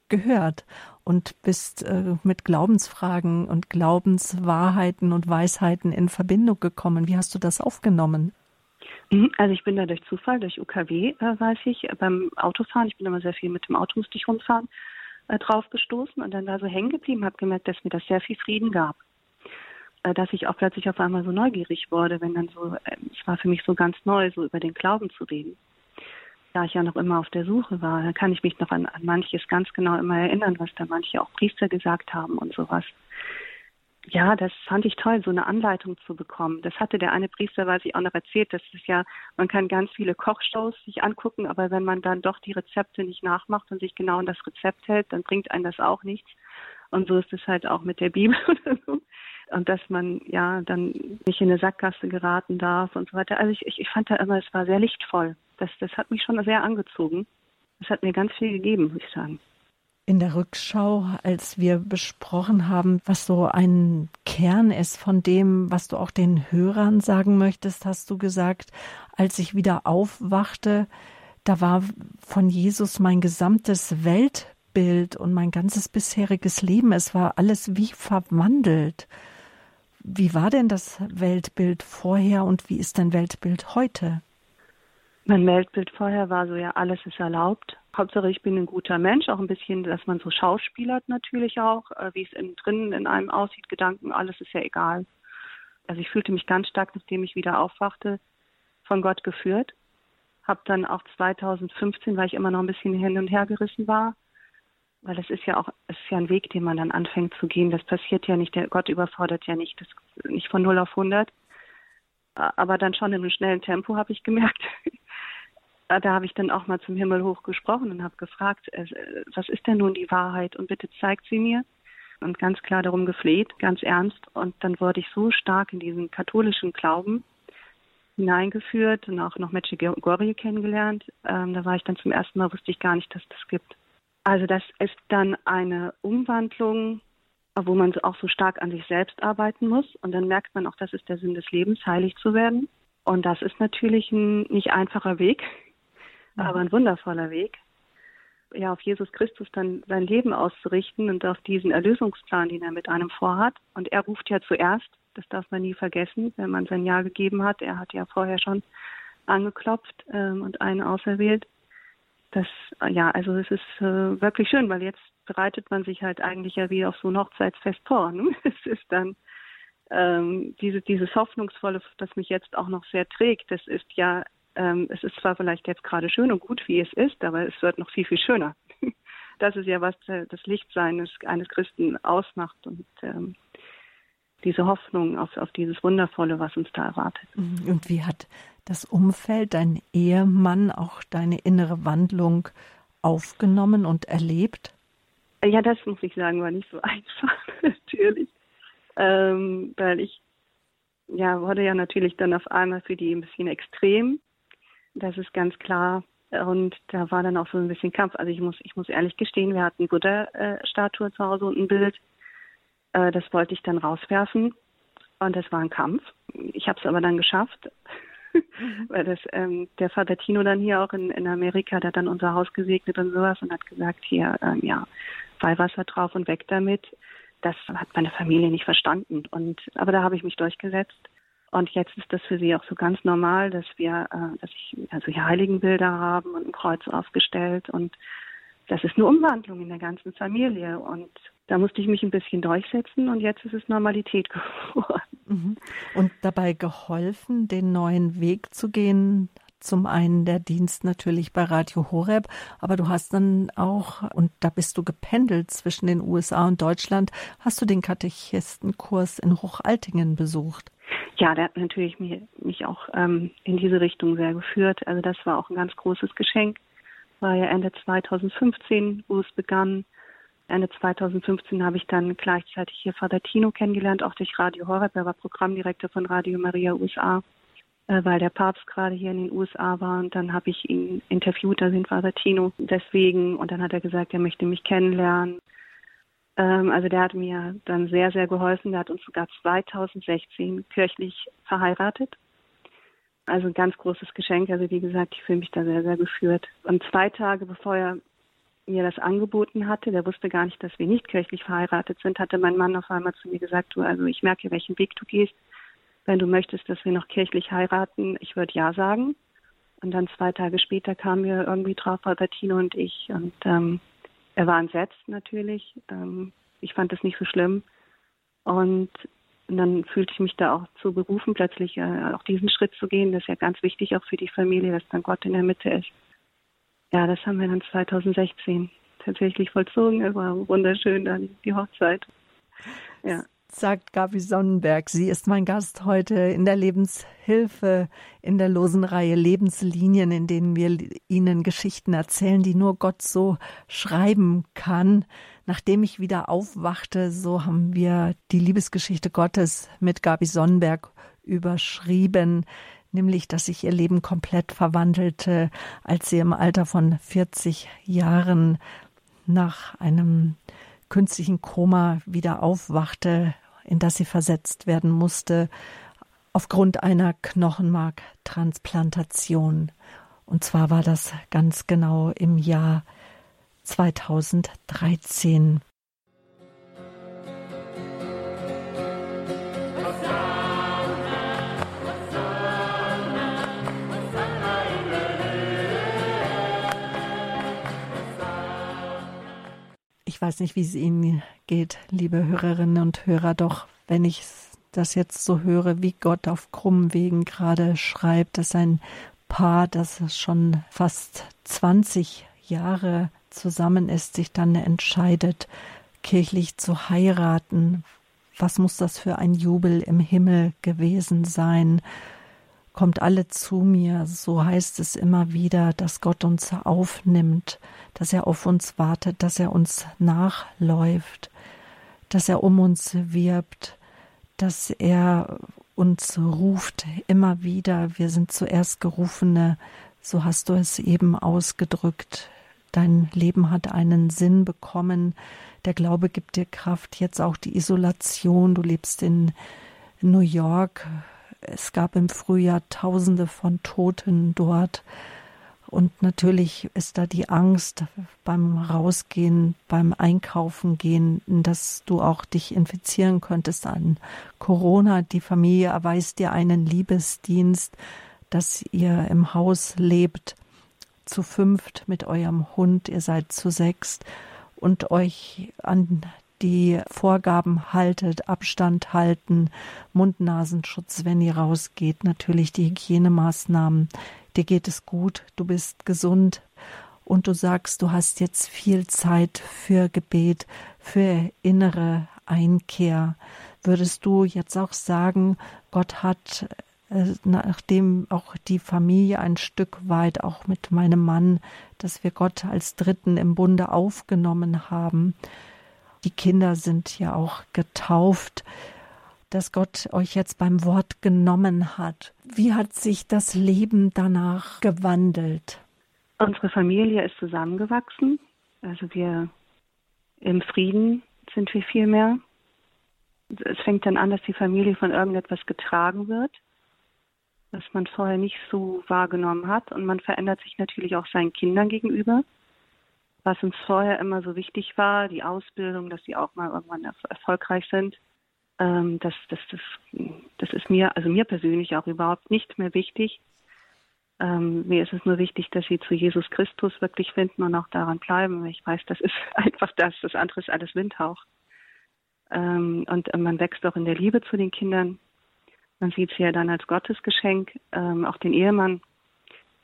gehört und bist äh, mit Glaubensfragen und Glaubenswahrheiten und Weisheiten in Verbindung gekommen. Wie hast du das aufgenommen? Mhm, also ich bin da durch Zufall, durch UKW, äh, weiß ich, beim Autofahren, ich bin immer sehr viel mit dem Auto, musste ich rumfahren, äh, drauf gestoßen und dann da so hängen geblieben, habe gemerkt, dass mir das sehr viel Frieden gab. Äh, dass ich auch plötzlich auf einmal so neugierig wurde, wenn dann so, äh, es war für mich so ganz neu, so über den Glauben zu reden. Da ich ja noch immer auf der Suche war, da kann ich mich noch an, an manches ganz genau immer erinnern, was da manche auch Priester gesagt haben und sowas. Ja, das fand ich toll, so eine Anleitung zu bekommen. Das hatte der eine Priester, weiß ich auch noch erzählt, das ist ja, man kann ganz viele Kochshows sich angucken, aber wenn man dann doch die Rezepte nicht nachmacht und sich genau an das Rezept hält, dann bringt einen das auch nichts. Und so ist es halt auch mit der Bibel oder so und dass man ja dann nicht in eine Sackgasse geraten darf und so weiter. Also ich, ich, ich fand da immer, es war sehr lichtvoll. Das, das hat mich schon sehr angezogen. Das hat mir ganz viel gegeben, muss ich sagen. In der Rückschau, als wir besprochen haben, was so ein Kern ist von dem, was du auch den Hörern sagen möchtest, hast du gesagt, als ich wieder aufwachte, da war von Jesus mein gesamtes Weltbild und mein ganzes bisheriges Leben. Es war alles wie verwandelt. Wie war denn das Weltbild vorher und wie ist dein Weltbild heute? Mein Weltbild vorher war so, ja, alles ist erlaubt. Hauptsache, ich bin ein guter Mensch, auch ein bisschen, dass man so schauspielert natürlich auch, äh, wie es innen drin in einem aussieht, Gedanken, alles ist ja egal. Also ich fühlte mich ganz stark, nachdem ich wieder aufwachte, von Gott geführt. Hab dann auch 2015, weil ich immer noch ein bisschen hin und her gerissen war, weil es ist ja auch, es ist ja ein Weg, den man dann anfängt zu gehen. Das passiert ja nicht, der Gott überfordert ja nicht, das nicht von 0 auf 100. Aber dann schon in einem schnellen Tempo habe ich gemerkt. da habe ich dann auch mal zum Himmel hoch gesprochen und habe gefragt, äh, was ist denn nun die Wahrheit und bitte zeigt sie mir. Und ganz klar darum gefleht, ganz ernst. Und dann wurde ich so stark in diesen katholischen Glauben hineingeführt und auch noch Medjugorje kennengelernt. Ähm, da war ich dann zum ersten Mal, wusste ich gar nicht, dass das gibt. Also das ist dann eine Umwandlung, wo man auch so stark an sich selbst arbeiten muss. Und dann merkt man auch, das ist der Sinn des Lebens, heilig zu werden. Und das ist natürlich ein nicht einfacher Weg, ja. aber ein wundervoller Weg. Ja, auf Jesus Christus dann sein Leben auszurichten und auf diesen Erlösungsplan, den er mit einem vorhat. Und er ruft ja zuerst, das darf man nie vergessen, wenn man sein Ja gegeben hat. Er hat ja vorher schon angeklopft ähm, und einen auserwählt das, ja, also es ist äh, wirklich schön, weil jetzt bereitet man sich halt eigentlich ja wie auf so ein Hochzeitsfest vor. Ne? Es ist dann ähm, diese, dieses Hoffnungsvolle, das mich jetzt auch noch sehr trägt, das ist ja, ähm, es ist zwar vielleicht jetzt gerade schön und gut, wie es ist, aber es wird noch viel, viel schöner. Das ist ja, was äh, das Lichtsein eines Christen ausmacht und ähm, diese Hoffnung auf, auf dieses Wundervolle, was uns da erwartet. Mhm. Und wie hat das Umfeld, dein Ehemann auch deine innere Wandlung aufgenommen und erlebt? Ja, das muss ich sagen, war nicht so einfach, natürlich. Ähm, weil ich ja, wurde ja natürlich dann auf einmal für die ein bisschen extrem. Das ist ganz klar. Und da war dann auch so ein bisschen Kampf. Also ich muss, ich muss ehrlich gestehen, wir hatten Buddha-Statue zu Hause und ein Bild. Äh, das wollte ich dann rauswerfen. Und das war ein Kampf. Ich habe es aber dann geschafft. mhm. weil das ähm, der Vater Tino dann hier auch in, in Amerika, der hat dann unser Haus gesegnet und sowas und hat gesagt, hier, ähm, ja, Weihwasser drauf und weg damit. Das hat meine Familie nicht verstanden. Und aber da habe ich mich durchgesetzt. Und jetzt ist das für sie auch so ganz normal, dass wir, äh, dass ich also hier Heiligenbilder haben und ein Kreuz aufgestellt und das ist eine Umwandlung in der ganzen Familie. Und da musste ich mich ein bisschen durchsetzen und jetzt ist es Normalität geworden. Mhm. Und dabei geholfen, den neuen Weg zu gehen, zum einen der Dienst natürlich bei Radio Horeb, aber du hast dann auch, und da bist du gependelt zwischen den USA und Deutschland, hast du den Katechistenkurs in Hochaltingen besucht. Ja, der hat natürlich mich, mich auch ähm, in diese Richtung sehr geführt. Also das war auch ein ganz großes Geschenk. War ja Ende 2015, wo es begann. Ende 2015 habe ich dann gleichzeitig hier Vater Tino kennengelernt, auch durch Radio Horeb. Er war Programmdirektor von Radio Maria USA. Äh, weil der Papst gerade hier in den USA war und dann habe ich ihn interviewt, da sind Vater Tino deswegen und dann hat er gesagt, er möchte mich kennenlernen. Ähm, also der hat mir dann sehr, sehr geholfen. Der hat uns sogar 2016 kirchlich verheiratet. Also ein ganz großes Geschenk. Also wie gesagt, ich fühle mich da sehr, sehr geführt. Und zwei Tage bevor er mir das angeboten hatte, der wusste gar nicht, dass wir nicht kirchlich verheiratet sind, hatte mein Mann auf einmal zu mir gesagt, du, also ich merke, welchen Weg du gehst wenn du möchtest, dass wir noch kirchlich heiraten, ich würde ja sagen. Und dann zwei Tage später kamen wir irgendwie drauf, Vater Tino und ich. Und ähm, er war entsetzt natürlich. Ähm, ich fand das nicht so schlimm. Und, dann fühlte ich mich da auch zu berufen, plötzlich äh, auch diesen Schritt zu gehen. Das ist ja ganz wichtig auch für die Familie, dass dann Gott in der Mitte ist. Ja, das haben wir dann 2016 tatsächlich vollzogen. Es war wunderschön dann die Hochzeit. Ja sagt Gabi Sonnenberg. Sie ist mein Gast heute in der Lebenshilfe, in der losen Reihe Lebenslinien, in denen wir Ihnen Geschichten erzählen, die nur Gott so schreiben kann. Nachdem ich wieder aufwachte, so haben wir die Liebesgeschichte Gottes mit Gabi Sonnenberg überschrieben, nämlich dass sich ihr Leben komplett verwandelte, als sie im Alter von 40 Jahren nach einem künstlichen Koma wieder aufwachte, in das sie versetzt werden musste, aufgrund einer Knochenmarktransplantation. Und zwar war das ganz genau im Jahr 2013. weiß nicht, wie es Ihnen geht, liebe Hörerinnen und Hörer, doch wenn ich das jetzt so höre, wie Gott auf krummen Wegen gerade schreibt, dass ein Paar, das schon fast 20 Jahre zusammen ist, sich dann entscheidet, kirchlich zu heiraten. Was muss das für ein Jubel im Himmel gewesen sein? Kommt alle zu mir, so heißt es immer wieder, dass Gott uns aufnimmt, dass er auf uns wartet, dass er uns nachläuft, dass er um uns wirbt, dass er uns ruft immer wieder. Wir sind zuerst Gerufene, so hast du es eben ausgedrückt. Dein Leben hat einen Sinn bekommen. Der Glaube gibt dir Kraft. Jetzt auch die Isolation. Du lebst in New York, es gab im Frühjahr Tausende von Toten dort. Und natürlich ist da die Angst beim Rausgehen, beim Einkaufen gehen, dass du auch dich infizieren könntest an Corona. Die Familie erweist dir einen Liebesdienst, dass ihr im Haus lebt, zu fünft mit eurem Hund, ihr seid zu sechst und euch an die Vorgaben haltet, Abstand halten, Mund-Nasenschutz, wenn ihr rausgeht, natürlich die Hygienemaßnahmen. Dir geht es gut, du bist gesund und du sagst, du hast jetzt viel Zeit für Gebet, für innere Einkehr. Würdest du jetzt auch sagen, Gott hat äh, nachdem auch die Familie ein Stück weit, auch mit meinem Mann, dass wir Gott als Dritten im Bunde aufgenommen haben, die Kinder sind ja auch getauft, dass Gott euch jetzt beim Wort genommen hat. Wie hat sich das Leben danach gewandelt? Unsere Familie ist zusammengewachsen. Also wir im Frieden sind wir viel mehr. Es fängt dann an, dass die Familie von irgendetwas getragen wird. was man vorher nicht so wahrgenommen hat. Und man verändert sich natürlich auch seinen Kindern gegenüber. Was uns vorher immer so wichtig war, die Ausbildung, dass sie auch mal irgendwann erfolgreich sind, ähm, das, das, das, das ist mir, also mir persönlich auch überhaupt nicht mehr wichtig. Ähm, mir ist es nur wichtig, dass sie zu Jesus Christus wirklich finden und auch daran bleiben. Ich weiß, das ist einfach das, das andere ist alles Windhauch. Ähm, und man wächst auch in der Liebe zu den Kindern. Man sieht sie ja dann als Gottesgeschenk, ähm, auch den Ehemann.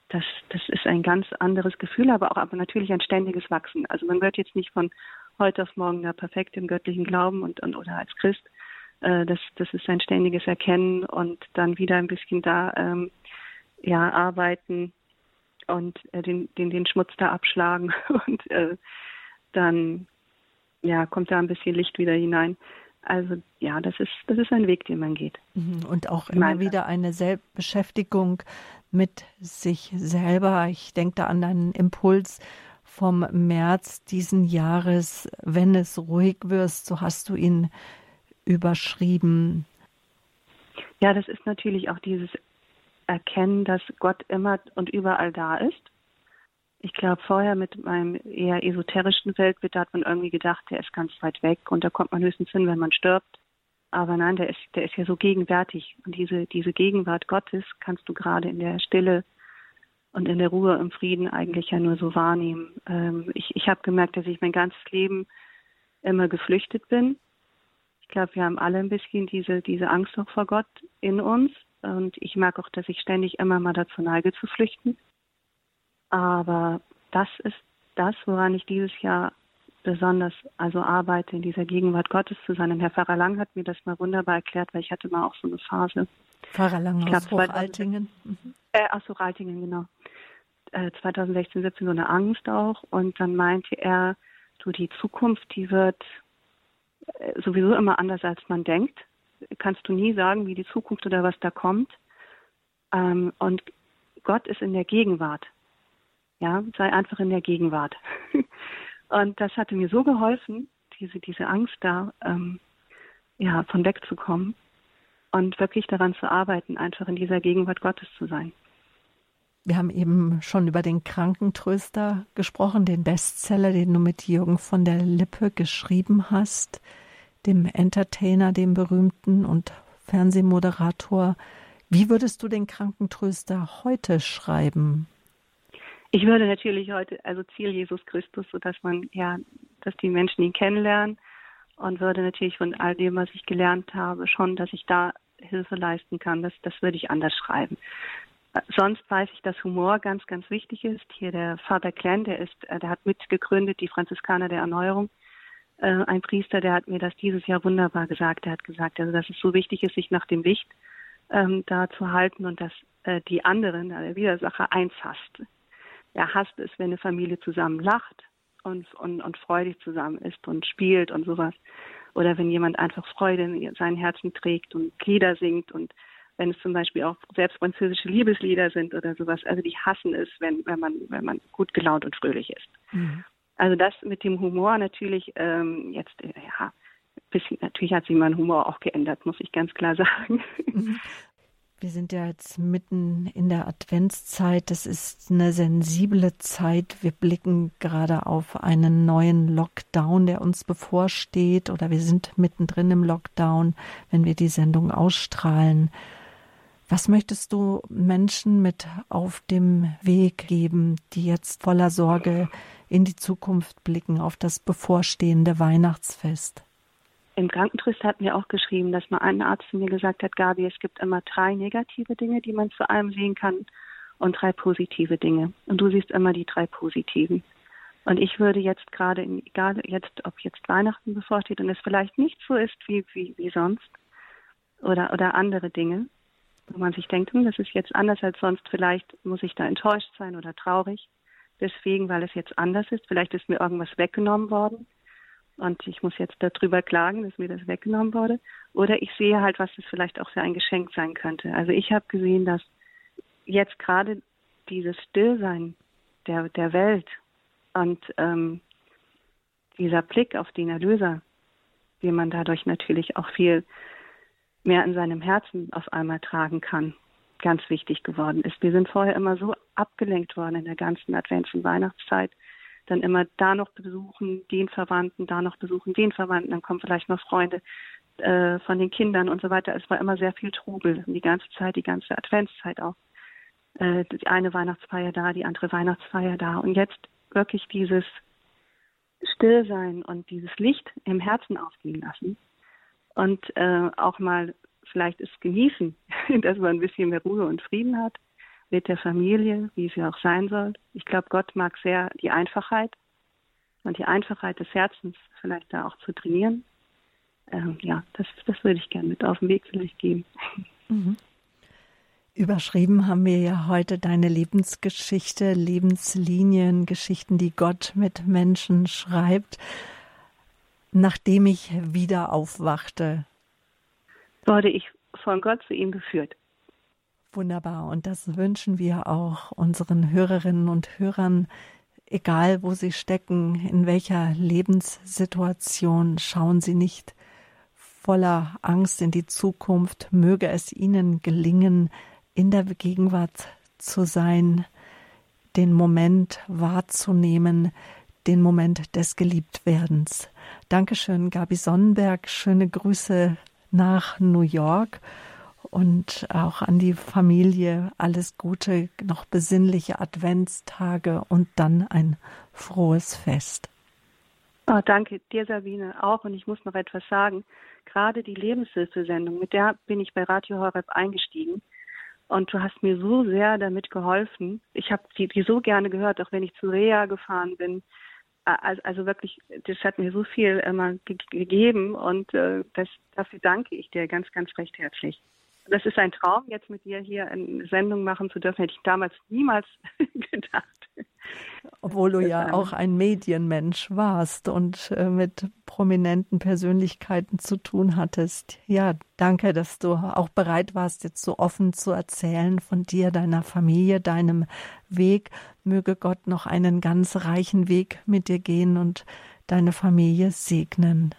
Das, das ist ein ganz anderes Gefühl, aber auch aber natürlich ein ständiges Wachsen. Also man wird jetzt nicht von heute auf morgen da perfekt im göttlichen Glauben und, und oder als Christ. Äh, das, das ist ein ständiges Erkennen und dann wieder ein bisschen da ähm, ja, arbeiten und äh, den, den, den Schmutz da abschlagen und äh, dann ja, kommt da ein bisschen Licht wieder hinein. Also ja, das ist, das ist ein Weg, den man geht. Mhm, und auch immer wieder eine Selbstbeschäftigung mit sich selber. Ich denke da an einen Impuls vom März diesen Jahres, wenn es ruhig wirst, so hast du ihn überschrieben. Ja, das ist natürlich auch dieses Erkennen, dass Gott immer und überall da ist ich glaube, vorher mit meinem eher esoterischen Weltbild hat man irgendwie gedacht, der ist ganz weit weg und da kommt man höchstens hin, wenn man stirbt. Aber nein, der ist, der ist ja so gegenwärtig. Und diese, diese Gegenwart Gottes kannst du gerade in der Stille und in der Ruhe, im Frieden eigentlich ja nur so wahrnehmen. Ähm, ich ich habe gemerkt, dass ich mein ganzes Leben immer geflüchtet bin. Ich glaube, wir haben alle ein bisschen diese, diese Angst auch vor Gott in uns. Und ich merke auch, dass ich ständig immer mal dazu neige zu flüchten. Aber das ist das, woran ich dieses Jahr besonders also arbeite, in dieser Gegenwart Gottes zu sein. Und Herr Pfarrer Lang hat mir das mal wunderbar erklärt, weil ich hatte mal auch so eine Phase. Pfarrer Lang ich aus Hochaltingen? Äh, aus Hochaltingen, genau. Äh, 2016, 17 so eine Angst auch. Und dann meinte er, so die Zukunft, die wird äh, sowieso immer anders, als man denkt. Kannst du nie sagen, wie die Zukunft oder was da kommt. Ähm, und Gott ist in der Gegenwart. Ja, sei einfach in der Gegenwart. Und das hatte mir so geholfen, diese, diese Angst da, ähm, ja, von wegzukommen und wirklich daran zu arbeiten, einfach in dieser Gegenwart Gottes zu sein. Wir haben eben schon über den Krankentröster gesprochen, den Bestseller, den du mit Jürgen von der Lippe geschrieben hast, dem Entertainer, dem berühmten und Fernsehmoderator. Wie würdest du den Krankentröster heute schreiben? Ich würde natürlich heute, also Ziel Jesus Christus, so dass man, ja, dass die Menschen ihn kennenlernen und würde natürlich von all dem, was ich gelernt habe, schon, dass ich da Hilfe leisten kann. Das, das würde ich anders schreiben. Sonst weiß ich, dass Humor ganz, ganz wichtig ist. Hier der Vater Klenn, der ist, äh, der hat mitgegründet die Franziskaner der Erneuerung. Äh, ein Priester, der hat mir das dieses Jahr wunderbar gesagt. Der hat gesagt, also dass es so wichtig ist, sich nach dem Licht ähm, da zu halten und dass äh, die anderen, der Widersacher, eins hasst er hasst es, wenn eine Familie zusammen lacht und, und, und freudig zusammen ist und spielt und sowas. Oder wenn jemand einfach Freude in seinen Herzen trägt und Lieder singt und wenn es zum Beispiel auch selbst französische Liebeslieder sind oder sowas. Also die hassen es, wenn, wenn man, wenn man gut gelaunt und fröhlich ist. Mhm. Also das mit dem Humor natürlich ähm, jetzt, ja, bisschen, natürlich hat sich mein Humor auch geändert, muss ich ganz klar sagen. Mhm. Wir sind ja jetzt mitten in der Adventszeit. Das ist eine sensible Zeit. Wir blicken gerade auf einen neuen Lockdown, der uns bevorsteht, oder wir sind mittendrin im Lockdown, wenn wir die Sendung ausstrahlen. Was möchtest du Menschen mit auf dem Weg geben, die jetzt voller Sorge in die Zukunft blicken, auf das bevorstehende Weihnachtsfest? Im Krankentrist hatten wir auch geschrieben, dass mal ein Arzt mir gesagt hat, Gabi, es gibt immer drei negative Dinge, die man zu allem sehen kann und drei positive Dinge. Und du siehst immer die drei positiven. Und ich würde jetzt gerade, egal jetzt, ob jetzt Weihnachten bevorsteht und es vielleicht nicht so ist wie, wie, wie sonst oder, oder andere Dinge, wo man sich denkt, hm, das ist jetzt anders als sonst, vielleicht muss ich da enttäuscht sein oder traurig. Deswegen, weil es jetzt anders ist, vielleicht ist mir irgendwas weggenommen worden und ich muss jetzt darüber klagen, dass mir das weggenommen wurde. Oder ich sehe halt, was das vielleicht auch für ein Geschenk sein könnte. Also ich habe gesehen, dass jetzt gerade dieses Stillsein der, der Welt und ähm, dieser Blick auf den Erlöser, wie man dadurch natürlich auch viel mehr in seinem Herzen auf einmal tragen kann. ganz wichtig geworden ist. Wir sind vorher immer so abgelenkt worden in der ganzen Advents- und Weihnachtszeit. Dann immer da noch besuchen, den Verwandten, da noch besuchen, den Verwandten, dann kommen vielleicht noch Freunde äh, von den Kindern und so weiter. Es war immer sehr viel Trubel, die ganze Zeit, die ganze Adventszeit auch. Äh, die eine Weihnachtsfeier da, die andere Weihnachtsfeier da. Und jetzt wirklich dieses Stillsein und dieses Licht im Herzen aufgehen lassen und äh, auch mal vielleicht es genießen, dass man ein bisschen mehr Ruhe und Frieden hat mit der Familie, wie sie auch sein soll. Ich glaube, Gott mag sehr die Einfachheit und die Einfachheit des Herzens vielleicht da auch zu trainieren. Ähm, ja, das, das würde ich gerne mit auf den Weg vielleicht geben. Mhm. Überschrieben haben wir ja heute deine Lebensgeschichte, Lebenslinien, Geschichten, die Gott mit Menschen schreibt. Nachdem ich wieder aufwachte, wurde ich von Gott zu ihm geführt. Wunderbar. Und das wünschen wir auch unseren Hörerinnen und Hörern, egal wo sie stecken, in welcher Lebenssituation, schauen sie nicht voller Angst in die Zukunft. Möge es ihnen gelingen, in der Gegenwart zu sein, den Moment wahrzunehmen, den Moment des Geliebtwerdens. Dankeschön, Gabi Sonnenberg. Schöne Grüße nach New York und auch an die Familie alles Gute, noch besinnliche Adventstage und dann ein frohes Fest. Oh, danke dir, Sabine, auch. Und ich muss noch etwas sagen. Gerade die Lebenshilfesendung, mit der bin ich bei Radio Horeb eingestiegen. Und du hast mir so sehr damit geholfen. Ich habe die, die so gerne gehört, auch wenn ich zu Rea gefahren bin. Also, wirklich, das hat mir so viel immer ge gegeben und äh, das, dafür danke ich dir ganz, ganz recht herzlich das ist ein Traum, jetzt mit dir hier eine Sendung machen zu dürfen. Hätte ich damals niemals gedacht. Obwohl du ja auch ein Medienmensch warst und äh, mit prominenten Persönlichkeiten zu tun hattest. Ja, danke, dass du auch bereit warst, jetzt so offen zu erzählen von dir, deiner Familie, deinem Weg. Möge Gott noch einen ganz reichen Weg mit dir gehen und deine Familie segnen.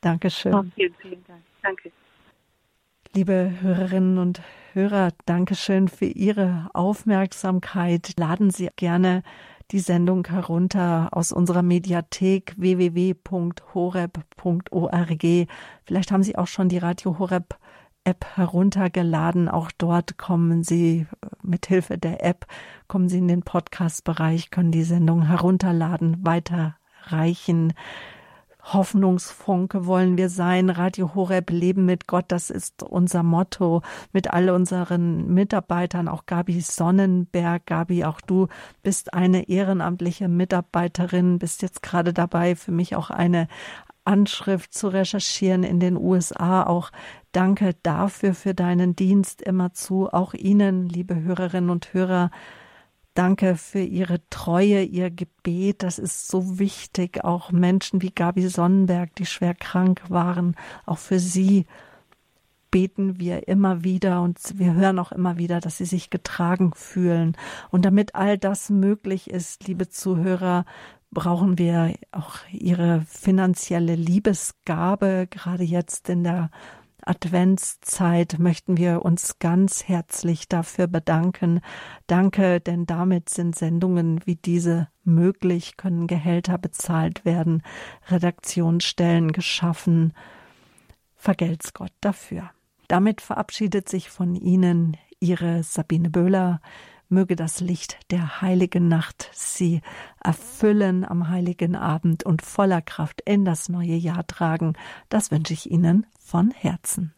Dankeschön. Oh, vielen, vielen Dank. Danke. Liebe Hörerinnen und Hörer, Dankeschön für Ihre Aufmerksamkeit. Laden Sie gerne die Sendung herunter aus unserer Mediathek www.horeb.org. Vielleicht haben Sie auch schon die Radio Horeb App heruntergeladen. Auch dort kommen Sie mit Hilfe der App, kommen Sie in den Podcast-Bereich, können die Sendung herunterladen, weiterreichen. Hoffnungsfunke wollen wir sein. Radio Horeb Leben mit Gott, das ist unser Motto mit all unseren Mitarbeitern, auch Gabi Sonnenberg. Gabi, auch du bist eine ehrenamtliche Mitarbeiterin, bist jetzt gerade dabei, für mich auch eine Anschrift zu recherchieren in den USA. Auch danke dafür für deinen Dienst immerzu. Auch Ihnen, liebe Hörerinnen und Hörer, Danke für Ihre Treue, Ihr Gebet. Das ist so wichtig. Auch Menschen wie Gabi Sonnenberg, die schwer krank waren, auch für sie beten wir immer wieder und wir hören auch immer wieder, dass sie sich getragen fühlen. Und damit all das möglich ist, liebe Zuhörer, brauchen wir auch Ihre finanzielle Liebesgabe, gerade jetzt in der Adventszeit möchten wir uns ganz herzlich dafür bedanken. Danke, denn damit sind Sendungen wie diese möglich, können Gehälter bezahlt werden, Redaktionsstellen geschaffen. Vergelt's Gott dafür. Damit verabschiedet sich von Ihnen Ihre Sabine Böhler. Möge das Licht der heiligen Nacht Sie erfüllen am heiligen Abend und voller Kraft in das neue Jahr tragen. Das wünsche ich Ihnen von Herzen.